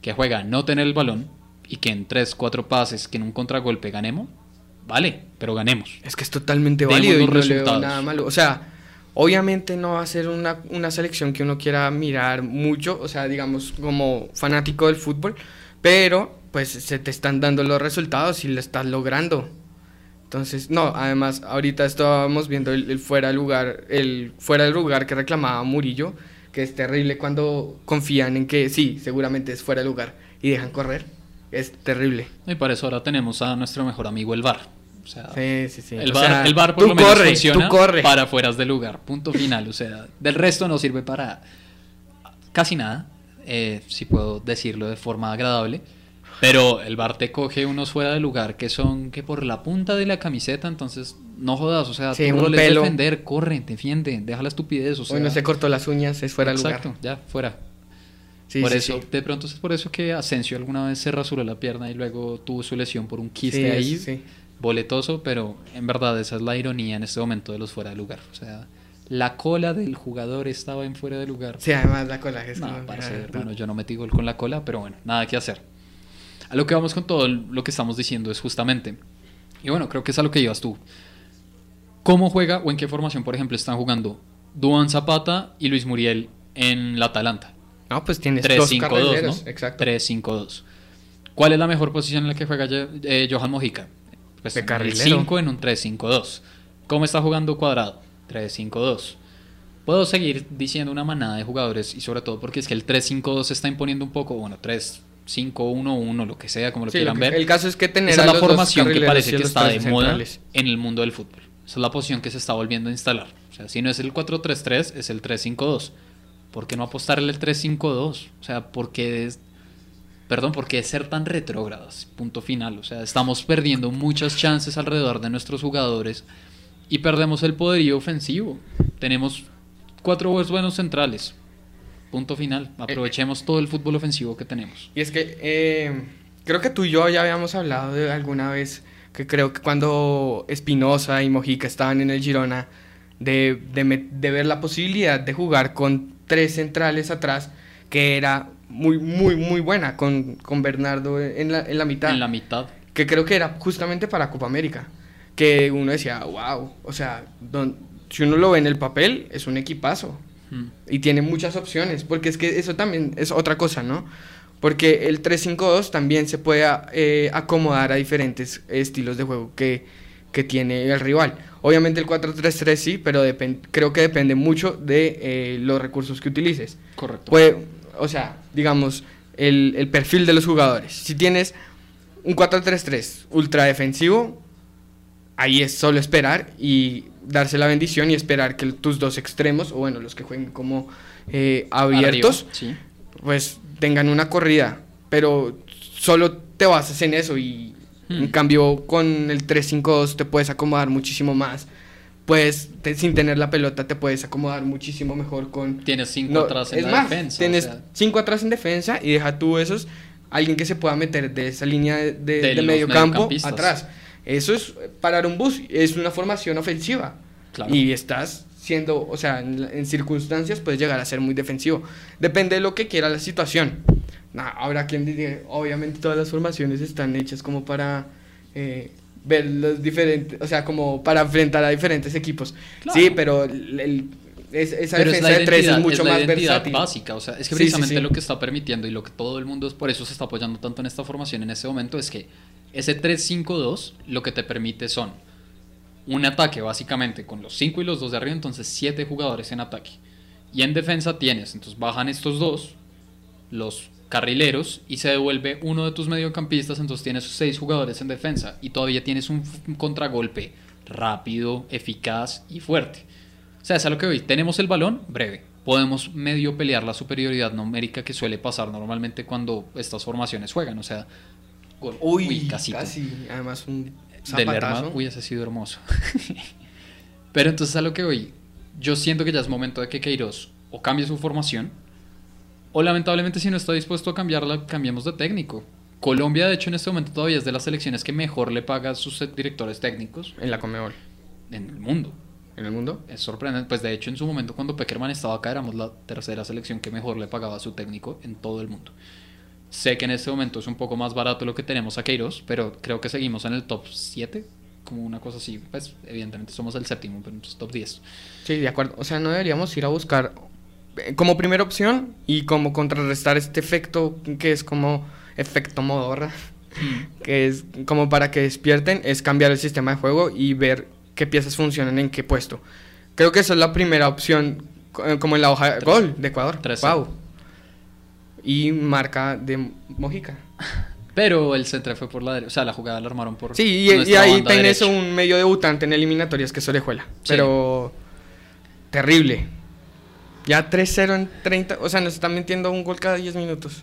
que juega a no tener el balón y que en 3, 4 pases, que en un contragolpe ganemos, vale, pero ganemos. Es que es totalmente válido y no nada malo. O sea, Obviamente no va a ser una, una, selección que uno quiera mirar mucho, o sea, digamos, como fanático del fútbol, pero pues se te están dando los resultados y lo estás logrando. Entonces, no, además, ahorita estábamos viendo el, el fuera lugar, el fuera del lugar que reclamaba Murillo, que es terrible cuando confían en que sí, seguramente es fuera de lugar y dejan correr. Es terrible. Y para eso ahora tenemos a nuestro mejor amigo el VAR. O sea, Sí, sí, sí. el, bar, sea, el VAR por lo menos corre, funciona tú corre. para fueras de lugar. Punto final. O sea, del resto no sirve para casi nada. Eh, si puedo decirlo de forma agradable. Pero el VAR te coge unos fuera de lugar que son que por la punta de la camiseta, entonces no jodas, o sea, Sí, tu un rol es pelo. defender, corre, defiende, deja la estupidez, o sea, Hoy no se cortó las uñas, es fuera de lugar. exacto, ya, fuera. Sí, por sí, eso, de pronto es por eso que Asensio alguna vez se rasuró la pierna y luego tuvo su lesión por un quiste ahí, boletoso, pero en verdad esa es la ironía en este momento de los fuera de lugar. O sea, la cola del jugador estaba en fuera de lugar. Sí, además la cola es No, parce, ah, hermano, yo no metí gol con la cola, pero bueno, nada que hacer. A lo que vamos con todo lo que estamos diciendo es justamente, y bueno, creo que es a lo que ibas tú. ¿Cómo juega o en qué formación, por ejemplo, están jugando Duan Zapata y Luis Muriel en la Atalanta? No, pues tienes dos 3-5-2, ¿no? exacto. 3-5-2. ¿Cuál es la mejor posición en la que juega eh, Johan Mojica? Pues De en carrilero. 5 en un 3-5-2. ¿Cómo está jugando Cuadrado? 3-5-2. Puedo seguir diciendo una manada de jugadores y sobre todo porque es que el 3-5-2 se está imponiendo un poco, bueno, 3-5-1-1, lo que sea, como lo Sí, quieran ver. el caso es que tener Esa es la formación que parece que está de moda en el mundo del fútbol. Esa es la posición que se está volviendo a instalar. O sea, si no es el 4-3-3, es el 3-5-2. ¿Por qué no apostarle el 3-5-2? O sea, ¿por qué es- Perdón, ¿por qué ser tan retrógradas? Punto final. O sea, estamos perdiendo muchas chances alrededor de nuestros jugadores y perdemos el poderío ofensivo. Tenemos cuatro buenos centrales. Punto final. Aprovechemos todo el fútbol ofensivo que tenemos. Y es que eh, creo que tú y yo ya habíamos hablado de alguna vez que creo que cuando Espinosa y Mojica estaban en el Girona, de, de de ver la posibilidad de jugar con tres centrales atrás, que era muy, muy, muy buena, con, con Bernardo en la, en la mitad. En la mitad. que creo que era justamente para Copa América. Que uno decía, wow, o sea, don- si uno lo ve en el papel, es un equipazo. Mm. Y tiene muchas opciones, porque es que eso también es otra cosa, ¿no? Porque el 3-5-2 también se puede eh, acomodar a diferentes estilos de juego que, que tiene el rival. Obviamente el 4-3-3 sí, pero creo que depende mucho de eh, los recursos que utilices. Correcto. Puede, o sea, digamos, el, el perfil de los jugadores. Si tienes un 4-3-3 ultra defensivo, ahí es solo esperar y darse la bendición y esperar que tus dos extremos, o bueno, los que jueguen como eh, abiertos, Arriba, sí. pues tengan una corrida. Pero solo te basas en eso y Hmm. en cambio con el 3-5-2 te puedes acomodar muchísimo más. Puedes, te- sin tener la pelota, te puedes acomodar muchísimo mejor con Tienes cinco no, atrás en es la más, defensa. o Tienes sea, cinco atrás en defensa y deja tú esos, alguien que se pueda meter de esa línea de, de- medio campo atrás. Eso es parar un bus, es una formación ofensiva. Claro. Y estás siendo, o sea, en, en circunstancias puedes llegar a ser muy defensivo. Depende de lo que quiera la situación. Nah, habrá quien diga, obviamente todas las formaciones están hechas como para eh, ver los diferentes, o sea, como para enfrentar a diferentes equipos. Claro. Sí, pero el- el- es- esa Pero es defensa la de tres es mucho es la más versátil. básica, o sea, es que Sí, sí, precisamente sí. lo que está permitiendo y lo que todo el mundo es por eso se está apoyando tanto en esta formación en este momento es que ese 3-5-2 lo que te permite son un ataque básicamente con los 5 y los 2 de arriba, entonces 7 jugadores en ataque. Y en defensa tienes, entonces bajan estos dos, los carrileros, y se devuelve uno de tus mediocampistas, entonces tienes 6 jugadores en defensa y todavía tienes un, contragolpe rápido, eficaz y fuerte. O sea, es a lo que hoy tenemos el balón, breve. Podemos medio pelear la superioridad numérica que suele pasar normalmente cuando estas formaciones juegan. O sea, gol. Uy, casito. casi. Además, un Del zapatazo. hermano. Uy, ese ha sido hermoso. Pero entonces a lo que voy, yo siento que ya es momento de que Queiroz o cambie su formación, o lamentablemente si no está dispuesto a cambiarla, cambiemos de técnico. Colombia, de hecho, en este momento todavía es de las selecciones que mejor le paga a sus directores técnicos En la Comebol. en el mundo. En el mundo. Es sorprendente. Pues de hecho, en su momento, cuando Peckerman estaba acá, éramos la tercera selección que mejor le pagaba a su técnico en todo el mundo. Sé que en este momento es un poco más barato lo que tenemos a Queiroz, pero creo que seguimos en el top 7, como una cosa así. Pues evidentemente somos el séptimo, pero es top 10. Sí, de acuerdo. O sea, no deberíamos ir a buscar eh, como primera opción y como contrarrestar este efecto que es como efecto modorra. que es como para que despierten, es cambiar el sistema de juego y ver qué piezas funcionan en qué puesto. Creo que esa es la primera opción, eh, como en la hoja de gol de Ecuador. Tres. Wow. Y marca de Mojica. Pero el centro fue por la derecha. O sea, la jugada la armaron por. Sí, y, ahí tenés derecha. un medio debutante en eliminatorias que es Orejuela. Sí. Pero terrible. Ya 3-0 en 30, o sea, nos están metiendo un gol cada 10 minutos.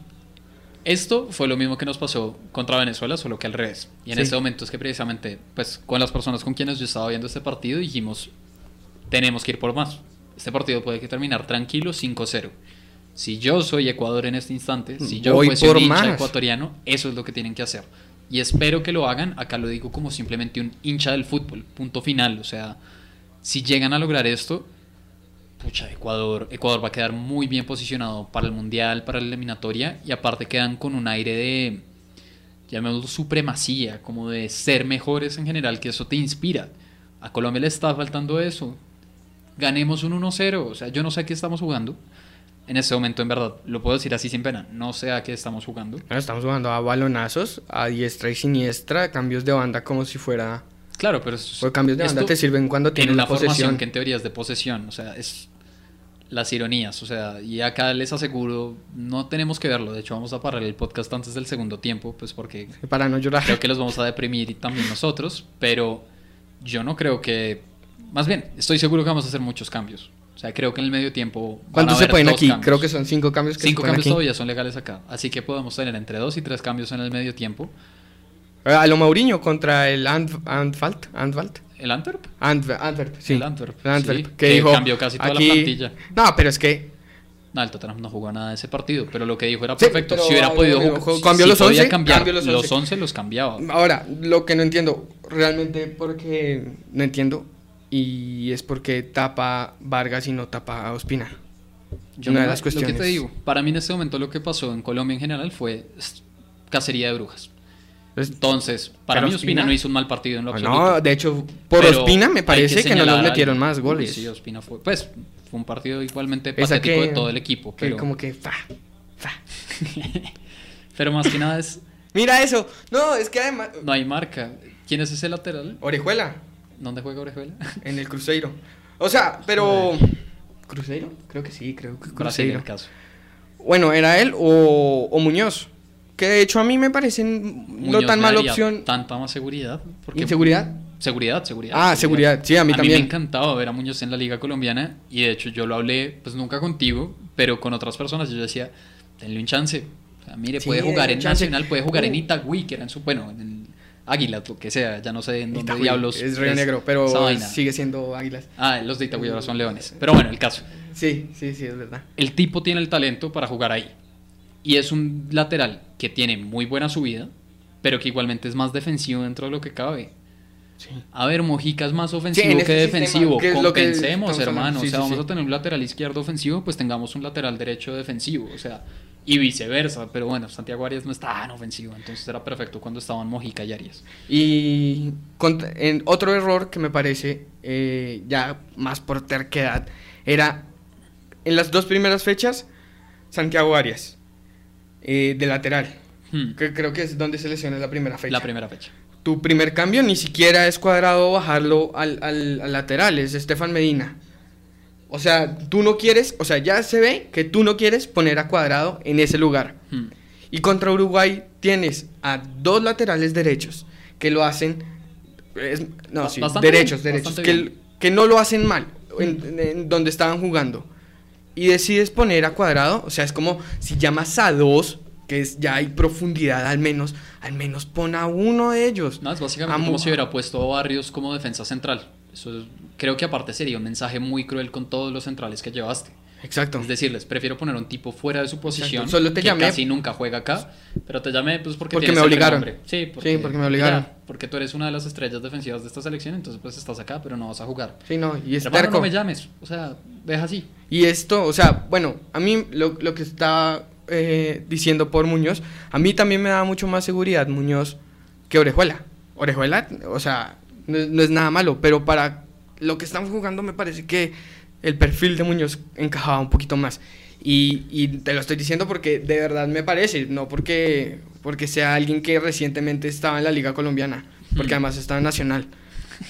Esto fue lo mismo que nos pasó contra Venezuela, solo que al revés. Y en Sí. este momento es que precisamente, pues con las personas con quienes yo estaba viendo este partido, dijimos, tenemos que ir por más. Este partido puede que terminar tranquilo 5-0. Si yo soy Ecuador en este instante, si yo Voy fuese un hincha ecuatoriano, eso es lo que tienen que hacer. Y espero que lo hagan, acá lo digo como simplemente un hincha del fútbol, punto final. O sea, si llegan a lograr esto, pucha, Ecuador, Ecuador va a quedar muy bien posicionado para el Mundial, para la eliminatoria, y aparte quedan con un aire de, llamémoslo supremacía, como de ser mejores en general, que eso te inspira. A Colombia le está faltando eso. Ganemos un 1-0, o sea, yo no sé a qué estamos jugando. En este momento, en verdad, lo puedo decir así sin pena, no sé a qué estamos jugando. Bueno, estamos jugando a balonazos, a diestra y siniestra, cambios de banda como si fuera... Claro, pero eso- Pues cambios de banda te sirven cuando en tienes una la formación posesión. que en teoría es de posesión, o sea, es las ironías, o sea, y acá les aseguro, no tenemos que verlo, de hecho vamos a parar el podcast antes del segundo tiempo, pues porque Para no llorar. creo que los vamos a deprimir y también nosotros, pero yo no creo que, más bien, estoy seguro que vamos a hacer muchos cambios, o sea, creo que en el medio tiempo... ¿Cuántos se pueden aquí? cambios. Creo que son cinco cambios que Cinco se cambios aquí. todavía son legales acá, así que podemos tener entre dos y tres cambios en el medio tiempo. Eh, A lo Mauriño contra el Ant- Antfalt. Antfalt. ¿El Antwerp? Antwerp, Antwerp, sí. El Antwerp, El Antwerp, sí, que, que dijo, cambió casi toda la plantilla. No, pero es que No, el Tottenham no jugó nada de ese partido, pero lo que dijo era perfecto. si hubiera podido jugar, ju- cambió si los podía 11, cambiar cambió los los 11. 11 los cambiaba. Ahora, lo que no entiendo, realmente porque no entiendo, y es porque tapa Vargas y no tapa a Ospina. Yo una de las Lo que cuestiones. te digo, para mí en este momento lo que pasó en Colombia en general fue cacería de brujas. Entonces, Entonces, para mí Ospina Ospina- no hizo un mal partido en lo absoluto. no, de hecho, por Pero Ospina me parece que, no nos metieron más goles. Sí, Ospina fue, pues, fue un partido igualmente patético que- de todo el equipo, que pero, como que fa, fa. pero más que nada es, Mira eso. No, es que además no hay marca. ¿Quién es ese lateral? Orejuela ¿Dónde juega Orejuela? en el Cruzeiro. O sea, pero ¿Cruzeiro? Creo que sí, creo que Cruzeiro. el caso. Bueno, era él o, o Muñoz. Que de hecho a mí me parecen no tan mala opción. Tanta más seguridad. porque- ¿Inseguridad? Seguridad, seguridad. Ah, seguridad. Sí, a mí A mí también. me encantaba ver a Muñoz en la liga colombiana y de hecho yo lo hablé, pues nunca contigo, pero con otras personas. Yo decía, denle un chance. O sea, mire, Sí, puede jugar en chance. Nacional, puede jugar en Uh. Itagüí, que era en su, bueno, en Águila, lo que sea, ya no sé en dónde Itagüí, diablos. Es Río Negro, pero sigue siendo Águilas. Ah, los de Itagüí ahora son Leones. Pero bueno, el caso. Sí, sí, sí, es verdad. El tipo tiene el talento para jugar ahí. Y es un lateral que tiene muy buena subida, pero que igualmente es más defensivo dentro de lo que cabe. Sí. A ver, Mojica es más ofensivo en que defensivo. que que Compensemos, hermano. Sí, o sea, vamos a tener un lateral izquierdo ofensivo, pues tengamos un lateral derecho defensivo. O sea, y viceversa. Pero bueno, Santiago Arias no es tan ofensivo. Entonces era perfecto cuando estaban Mojica y Arias. Y en otro error que me parece eh, ya más por terquedad era en las dos primeras fechas Santiago Arias eh, de lateral. Hmm, Que creo que es donde se lesiona la primera fecha. La primera fecha. Tu primer cambio ni siquiera es cuadrado bajarlo al, al- al lateral, es Estefan Medina. O sea, tú no quieres, o sea, ya se ve que tú no quieres poner a cuadrado en ese lugar. Hmm. Y contra Uruguay tienes a dos laterales derechos que lo hacen. es- no, Ba- sí, derechos, bien, derechos. Que, no lo hacen mal en, en donde estaban jugando. Y decides poner a cuadrado. O sea, es como si llamas a dos, que es, ya hay profundidad al menos. Al menos pon a uno de ellos. No, es básicamente Amo- como si hubiera puesto a Barrios como defensa central. Eso creo que aparte sería un mensaje muy cruel con todos los centrales que llevaste. Exacto. Es decirles, prefiero poner un tipo fuera de su posición. Exacto. Solo te que llamé- casi nunca juega acá, pero te llamé pues porque, Porque me obligaron. Sí, porque, Sí, porque me obligaron. ya, porque tú eres una de las estrellas defensivas de esta selección, entonces pues estás acá, pero no vas a jugar. Sí, no, y es terco. no me llames, o sea, deja así. Y esto, o sea, bueno, a mí lo, lo que estaba eh, diciendo por Muñoz, a mí también me da mucho más seguridad Muñoz que Orejuela. Orejuela, o sea, no, es- no es nada malo, pero para lo que estamos jugando me parece que el perfil de Muñoz encajaba un poquito más. Y, y te lo estoy diciendo porque de verdad me parece, no porque, porque sea alguien que recientemente estaba en la Liga Colombiana, porque Hmm. además estaba en Nacional.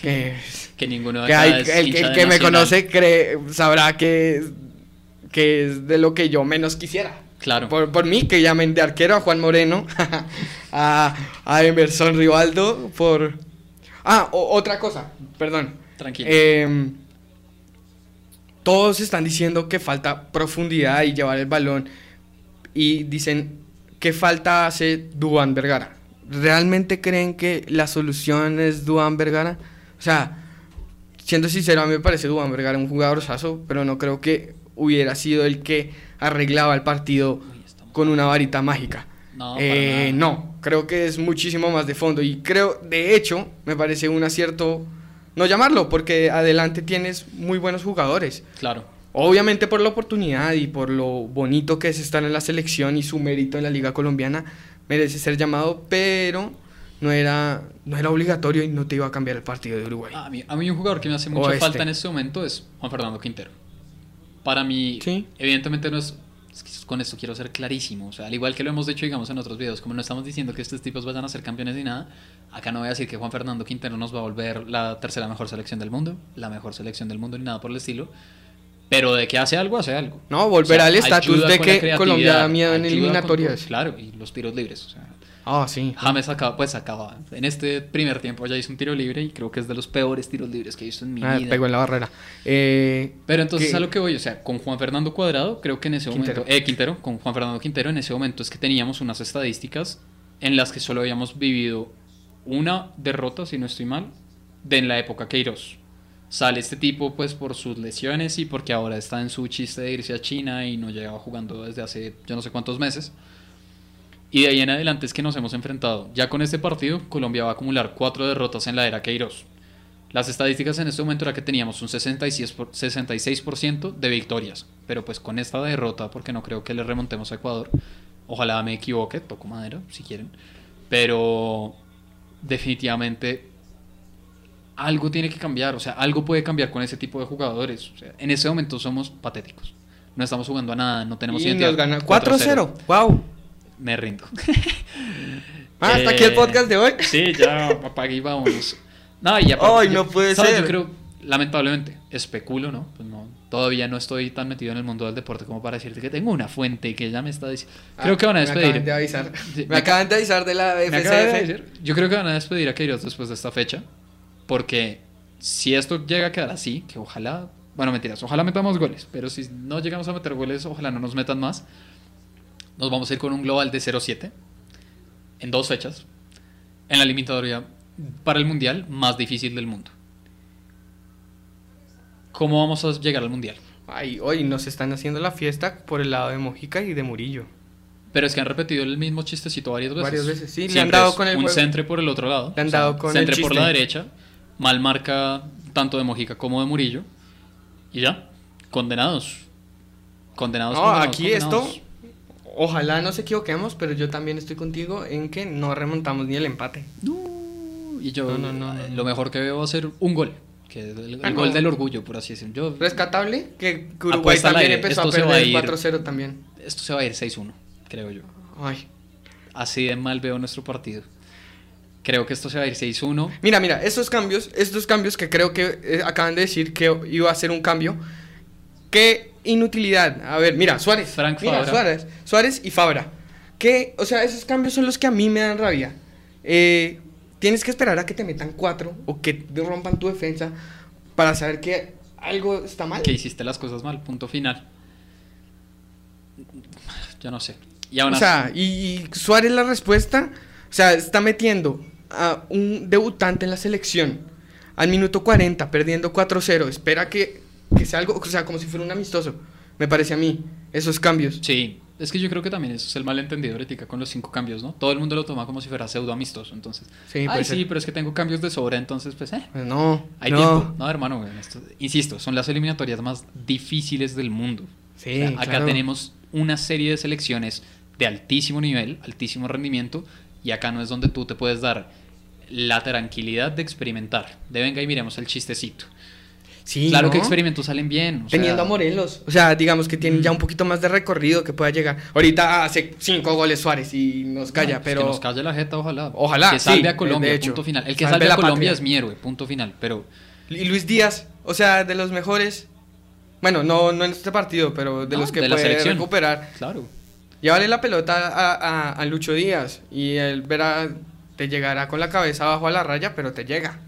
Que, Que ninguno de que hay- es el, que me conoce cree, sabrá que, que es de lo que yo menos quisiera. Claro. Por, por mí, que llamen de arquero a Juan Moreno, a, a Emerson Rivaldo, por... Ah, o- otra cosa, perdón. Tranquilo. Eh, todos están diciendo que falta profundidad y llevar el balón. Y dicen que falta hace Duan Vergara. ¿Realmente creen que la solución es Duan Vergara? O sea, siendo sincero, a mí me parece Duan Vergara un jugador saso, pero no creo que hubiera sido el que arreglaba el partido con una varita mágica. No, Eh, no, creo que es muchísimo más de fondo y creo, de hecho, me parece un acierto no llamarlo porque adelante tienes muy buenos jugadores. Claro. Obviamente por la oportunidad y por lo bonito que es estar en la selección y su mérito en la liga colombiana merece ser llamado, pero no era, no era obligatorio y no te iba a cambiar el partido de Uruguay. A mí, a mí un jugador que me hace mucha este. falta en este momento es Juan Fernando Quintero. Para mí, Sí. evidentemente no es, es que con esto quiero ser clarísimo. O sea, al igual que lo hemos dicho, digamos, en otros videos, como no estamos diciendo que estos tipos vayan a ser campeones ni nada, acá no voy a decir que Juan Fernando Quintero nos va a volver la tercera mejor selección del mundo, la mejor selección del mundo ni nada por el estilo. Pero de que hace algo, hace algo. No, volver O sea, al estatus de que Colombia da miedo en con- eliminatorias. claro, y los tiros libres. O sea, Ah, sí. James acaba, pues acaba. En este primer tiempo ya hizo un tiro libre y creo que es de los peores tiros libres que he visto en mi Ah, vida. pegó en la barrera. Eh, Pero entonces que- a lo que voy, o sea, con Juan Fernando Cuadrado, creo que en ese Quintero. momento, eh, Quintero, con Juan Fernando Quintero, en ese momento es que teníamos unas estadísticas en las que solo habíamos vivido una derrota, si no estoy mal, de en la época Queiroz. Sale este tipo pues por sus lesiones y porque ahora está en su chiste de irse a China y no llevaba jugando desde hace yo no sé cuántos meses. Y de ahí en adelante es que nos hemos enfrentado. Ya con este partido, Colombia va a acumular cuatro derrotas en la era Queiroz. Las estadísticas en este momento era que teníamos un 66%, por- 66% de victorias. Pero pues con esta derrota, porque no creo que le remontemos a Ecuador, ojalá me equivoque, toco madera si quieren. Pero definitivamente algo tiene que cambiar, o sea, algo puede cambiar con ese tipo de jugadores. O sea, en ese momento somos patéticos. No estamos jugando a nada, no tenemos y identidad. nos gana 4-0. Wow. Me rindo. Ah, hasta aquí el Eh, podcast de hoy. Sí, ya apague y vámonos. No, y aparte, Ay, yo- no puede ¿sabes? ser. Yo creo, lamentablemente, especulo, ¿no? Pues no, todavía no estoy tan metido en el mundo del deporte como para decirte que tengo una fuente que ya me está diciendo. Creo Ah, que van a Me despedir. acaban de avisar. Sí, me me acaban de avisar de la Me de FCF. decir, Yo creo que van a despedir a Queiroz después de esta fecha. Porque si esto llega a quedar así, que ojalá. Bueno, mentiras, ojalá metamos goles. Pero si no llegamos a meter goles, ojalá no nos metan más. Nos vamos a ir con un global de 0-7 en dos fechas. En la eliminatoria para el mundial más difícil del mundo. ¿Cómo vamos a llegar al mundial? Ay, hoy nos están haciendo la fiesta por el lado de Mojica y de Murillo. Pero es que han repetido el mismo chistecito varias veces. Varias veces, sí, le han dado con el Un centre por el otro lado. Le han dado con el Centre por la derecha. Mal marca tanto de Mojica como de Murillo. Y ya. Condenados. Condenados. No, condenados, aquí condenados. esto, ojalá nos equivoquemos, pero yo también estoy contigo en que no remontamos ni el empate. No. Y yo No, no, no, no, eh, no. lo mejor que veo va a ser un gol. Que es el, el Ah, gol no. del orgullo, por así decirlo. Yo, Rescatable, que Uruguay también empezó a esto se va a perder ir. 4-0 también. esto se va a ir 6-1, creo yo. Ay. Así de mal veo nuestro partido. Creo que esto se va a ir 6-1. Mira, mira, estos cambios, estos cambios que creo que eh, acaban de decir que iba a ser un cambio. Qué inutilidad. A ver, mira, Suárez. Frank mira, Fabra. Suárez. Suárez y Fabra. Que, o sea, esos cambios son los que a mí me dan rabia. Eh, tienes que esperar a que te metan cuatro o que te rompan tu defensa para saber que algo está mal. Que hiciste las cosas mal, punto final. Yo no sé. Y aún O sea, y, y Suárez la respuesta, o sea, está metiendo a un debutante en la selección al minuto 40, perdiendo 4-0. Espera que, que sea algo, o sea, como si fuera un amistoso. Me parece a mí, esos cambios. Sí, es que yo creo que también eso es el malentendido ahorita con los cinco cambios, ¿no? Todo el mundo lo toma como si fuera pseudo amistoso, entonces. Sí, Ay, sí, pero es que tengo cambios de sobra, entonces, pues, eh. Pues no, Hay no. tiempo. No, hermano, esto- insisto, son las eliminatorias más difíciles del mundo. Sí, O sea, acá claro. tenemos una serie de selecciones de altísimo nivel, altísimo rendimiento, y acá no es donde tú te puedes dar la tranquilidad de experimentar. De venga y miremos el chistecito. Sí, claro ¿no? que experimentos salen bien. o sea, Teniendo a Morelos. O sea, digamos que tienen ya un poquito más de recorrido que pueda llegar. Ahorita hace cinco goles Suárez y nos calla, no, pero. Que nos calle la jeta, ojalá. Ojalá, Que salve sí, a Colombia, de hecho. punto final. El que Salve salve a Colombia patria. es mi héroe, punto final. Pero Y Luis Díaz, o sea, de los mejores. Bueno, no, no en este partido, pero de No, los que de puede recuperar. claro. Llévale la pelota a, a- a Lucho Díaz y él verá, te llegará con la cabeza abajo a la raya, pero te llega.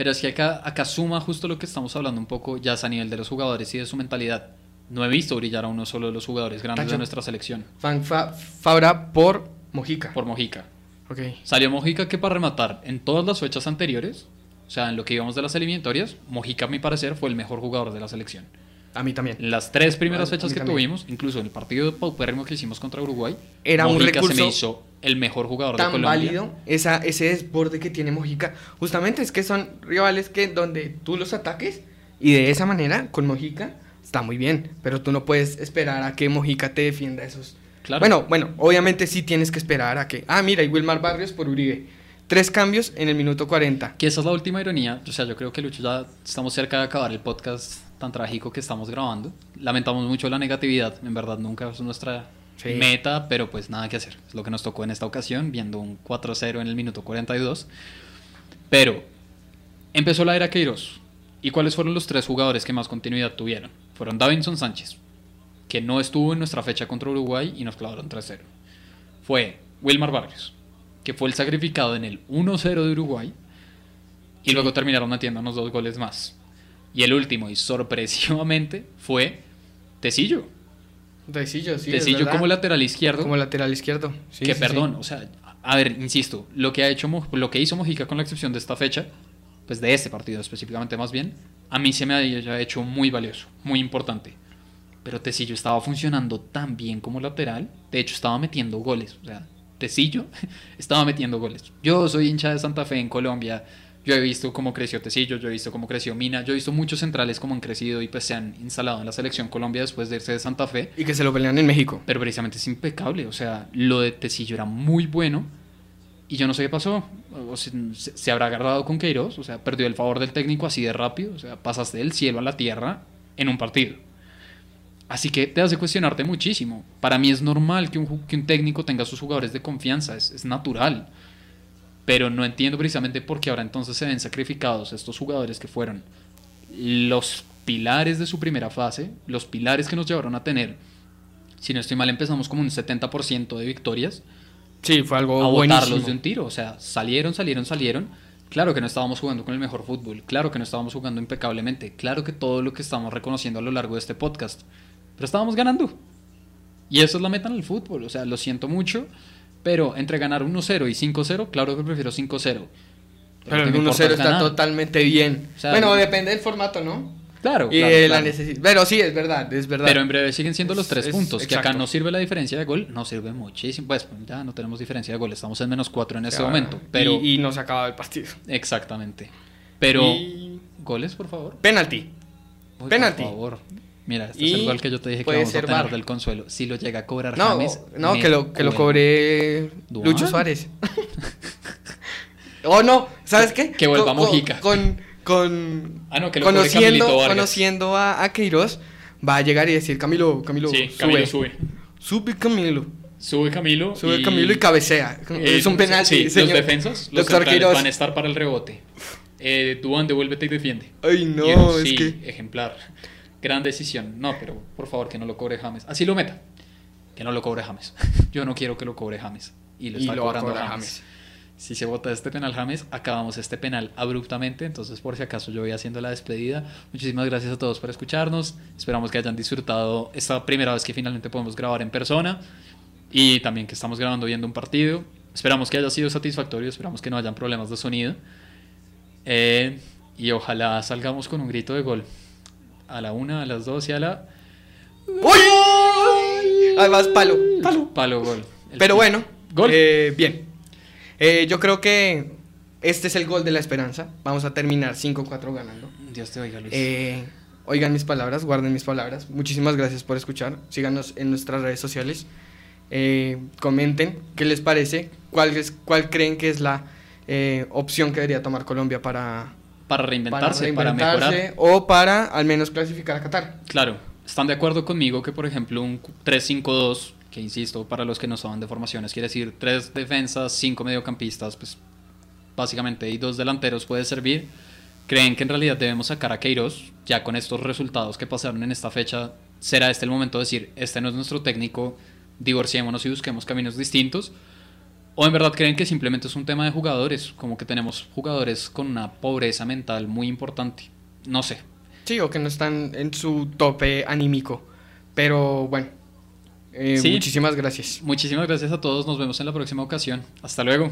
Pero es que acá, acá suma justo lo que estamos hablando un poco ya es a nivel de los jugadores y de su mentalidad. No he visto brillar a uno solo de los jugadores grandes Tacho. de nuestra selección. Fan Fa- Fabra por Mojica. Por Mojica. Ok. Salió Mojica que para rematar en todas las fechas anteriores, o sea, en lo que íbamos de las eliminatorias, Mojica a mi parecer fue el mejor jugador de la selección. A mí también. Las tres primeras fechas que también. tuvimos, incluso en el partido paupérrimo que hicimos contra Uruguay, Era un Mojica se recurso me hizo el mejor jugador de Tan Colombia. válido esa, ese desborde que tiene Mojica. Justamente es que son rivales que donde tú los ataques y de esa manera, con Mojica, está muy bien. Pero tú no puedes esperar a que Mojica te defienda esos. Claro. Bueno, bueno, obviamente sí tienes que esperar a que. Ah, mira, y Wilmar Barrios por Uribe. Tres cambios en el minuto 40. Que esa es la última ironía. O sea, yo creo que Lucho ya estamos cerca de acabar el podcast tan trágico que estamos grabando. Lamentamos mucho la negatividad. En verdad, nunca es nuestra Sí. meta, pero pues nada que hacer. Es lo que nos tocó en esta ocasión, viendo un 4-0 en el minuto 42. Pero empezó la era Queiroz. ¿Y cuáles fueron los tres jugadores que más continuidad tuvieron? Fueron Davinson Sánchez, que no estuvo en nuestra fecha contra Uruguay y nos clavaron 3-0. Fue Wilmar Barrios, que fue el sacrificado en el 1-0 de Uruguay y luego terminaron metiéndonos dos goles más. Y el último, y sorpresivamente, fue Tecillo. Tecillo, sí. verdad. como lateral izquierdo. Como lateral izquierdo. Sí, que sí, perdón, sí. o sea, a ver, insisto, lo que ha hecho lo que hizo Mojica con la excepción de esta fecha, pues de este partido específicamente más bien, a mí se me ha hecho muy valioso, muy importante. Pero Tecillo estaba funcionando tan bien como lateral, de hecho estaba metiendo goles, o sea, Tecillo estaba metiendo goles. Yo soy hincha de Santa Fe en Colombia, yo he visto cómo creció Tecillo, yo he visto cómo creció Mina, yo he visto muchos centrales cómo han crecido y pues se han instalado en la selección Colombia después de irse de Santa Fe. Y que se lo pelean en México. Pero precisamente es impecable. O sea, lo de Tecillo era muy bueno. Y yo no sé qué pasó. O sea, se, habrá agarrado con Queiroz. O sea, perdió el favor del técnico así de rápido. O sea, pasaste del cielo a la tierra en un partido. Así que te hace cuestionarte muchísimo. Para mí es normal que un, que un técnico tenga sus jugadores de confianza. Es, es natural. Pero no entiendo precisamente por qué ahora entonces se ven sacrificados estos jugadores que fueron los pilares de su primera fase, los pilares que nos llevaron a tener, si no estoy mal, empezamos como un 70% de victorias, Sí, fue algo a buenísimo. botarlos de un tiro. O sea, salieron, salieron, salieron. Claro que no estábamos jugando con el mejor fútbol, claro que no estábamos jugando impecablemente, claro que todo lo que estamos reconociendo a lo largo de este podcast, pero estábamos ganando. Y eso es la meta en el fútbol, o sea, lo siento mucho, pero entre ganar 1-0 y 5-0, claro que prefiero 5-0. Pero el me 1-0 importa es está ganar. totalmente bien. O sea, bueno, depende del formato, ¿no? Claro, y claro, la claro. necesidad. Pero sí, es verdad, es verdad. Pero en breve siguen siendo los Es- tres es- puntos, que acá no sirve la diferencia de gol, no sirve muchísimo. Pues ya no tenemos diferencia de gol, estamos en menos 4 en este momento. Pero Y, y nos acaba el partido. exactamente. Pero Y- goles, por favor. Penalti. Penalti. Por favor. Mira, este Y es el gol que yo te dije que puede vamos a ser tener VAR. del consuelo. Si lo llega a cobrar No, James, no, que lo, que lo cobre Duan. Lucho Suárez. oh, no, ¿sabes qué? Que vuelva Con- con- Mojica. Con, con, Ah, no, que lo conociendo, conociendo a, a Queiroz, va a llegar y decir, Camilo, Camilo, Sí, sube. Camilo sube. Sube Camilo. Sube Camilo. Sube Camilo y cabecea. Eh, es un penalti, Sí, los defensas, los Doctor centrales Queiroz. van a estar para el rebote. Eh, Duan, devuélvete y defiende. Ay, no, es sí, que... ejemplar. Gran decisión. No, pero por favor, que no lo cobre James. Así lo meta. Que no lo cobre James. Yo no quiero que lo cobre James. Y lo Y está lo va a cobrando. James. Si se vota este penal James, acabamos este penal abruptamente. Entonces, por si acaso, yo voy haciendo la despedida. Muchísimas gracias a todos por escucharnos. Esperamos que hayan disfrutado esta primera vez que finalmente podemos grabar en persona. Y también que estamos grabando viendo un partido. Esperamos que haya sido satisfactorio. Esperamos que no hayan problemas de sonido. Eh, y ojalá salgamos con un grito de gol. A la una, a las dos y a la. ¡Uy! Además, palo, palo. Palo gol. El Pero bueno, Gol. eh, bien. Eh, yo creo que este es el gol de la esperanza. Vamos a terminar 5-4 ganando. Dios te oiga, Luis. Eh, oigan mis palabras, guarden mis palabras. Muchísimas gracias por escuchar. Síganos en nuestras redes sociales. Eh, comenten qué les parece, cuál, es, cuál creen que es la eh, opción que debería tomar Colombia para, para reinventarse, para, reinventarse mejorar. o para al menos clasificar a Qatar. Claro, ¿están de acuerdo conmigo que, por ejemplo, un 3-5-2, que insisto, para los que no saben de formaciones, quiere decir tres defensas, cinco mediocampistas, pues básicamente y dos delanteros puede servir? ¿Creen que en realidad debemos sacar a Queiroz ya con estos resultados que pasaron en esta fecha? ¿Será este el momento de decir, este no es nuestro técnico, divorciémonos y busquemos caminos distintos? ¿O en verdad creen que simplemente es un tema de jugadores? Como que tenemos jugadores con una pobreza mental muy importante. No sé. Sí, o que no están en su tope anímico. Pero bueno, eh, Sí. muchísimas gracias. Muchísimas gracias a todos. Nos vemos en la próxima ocasión. Hasta luego.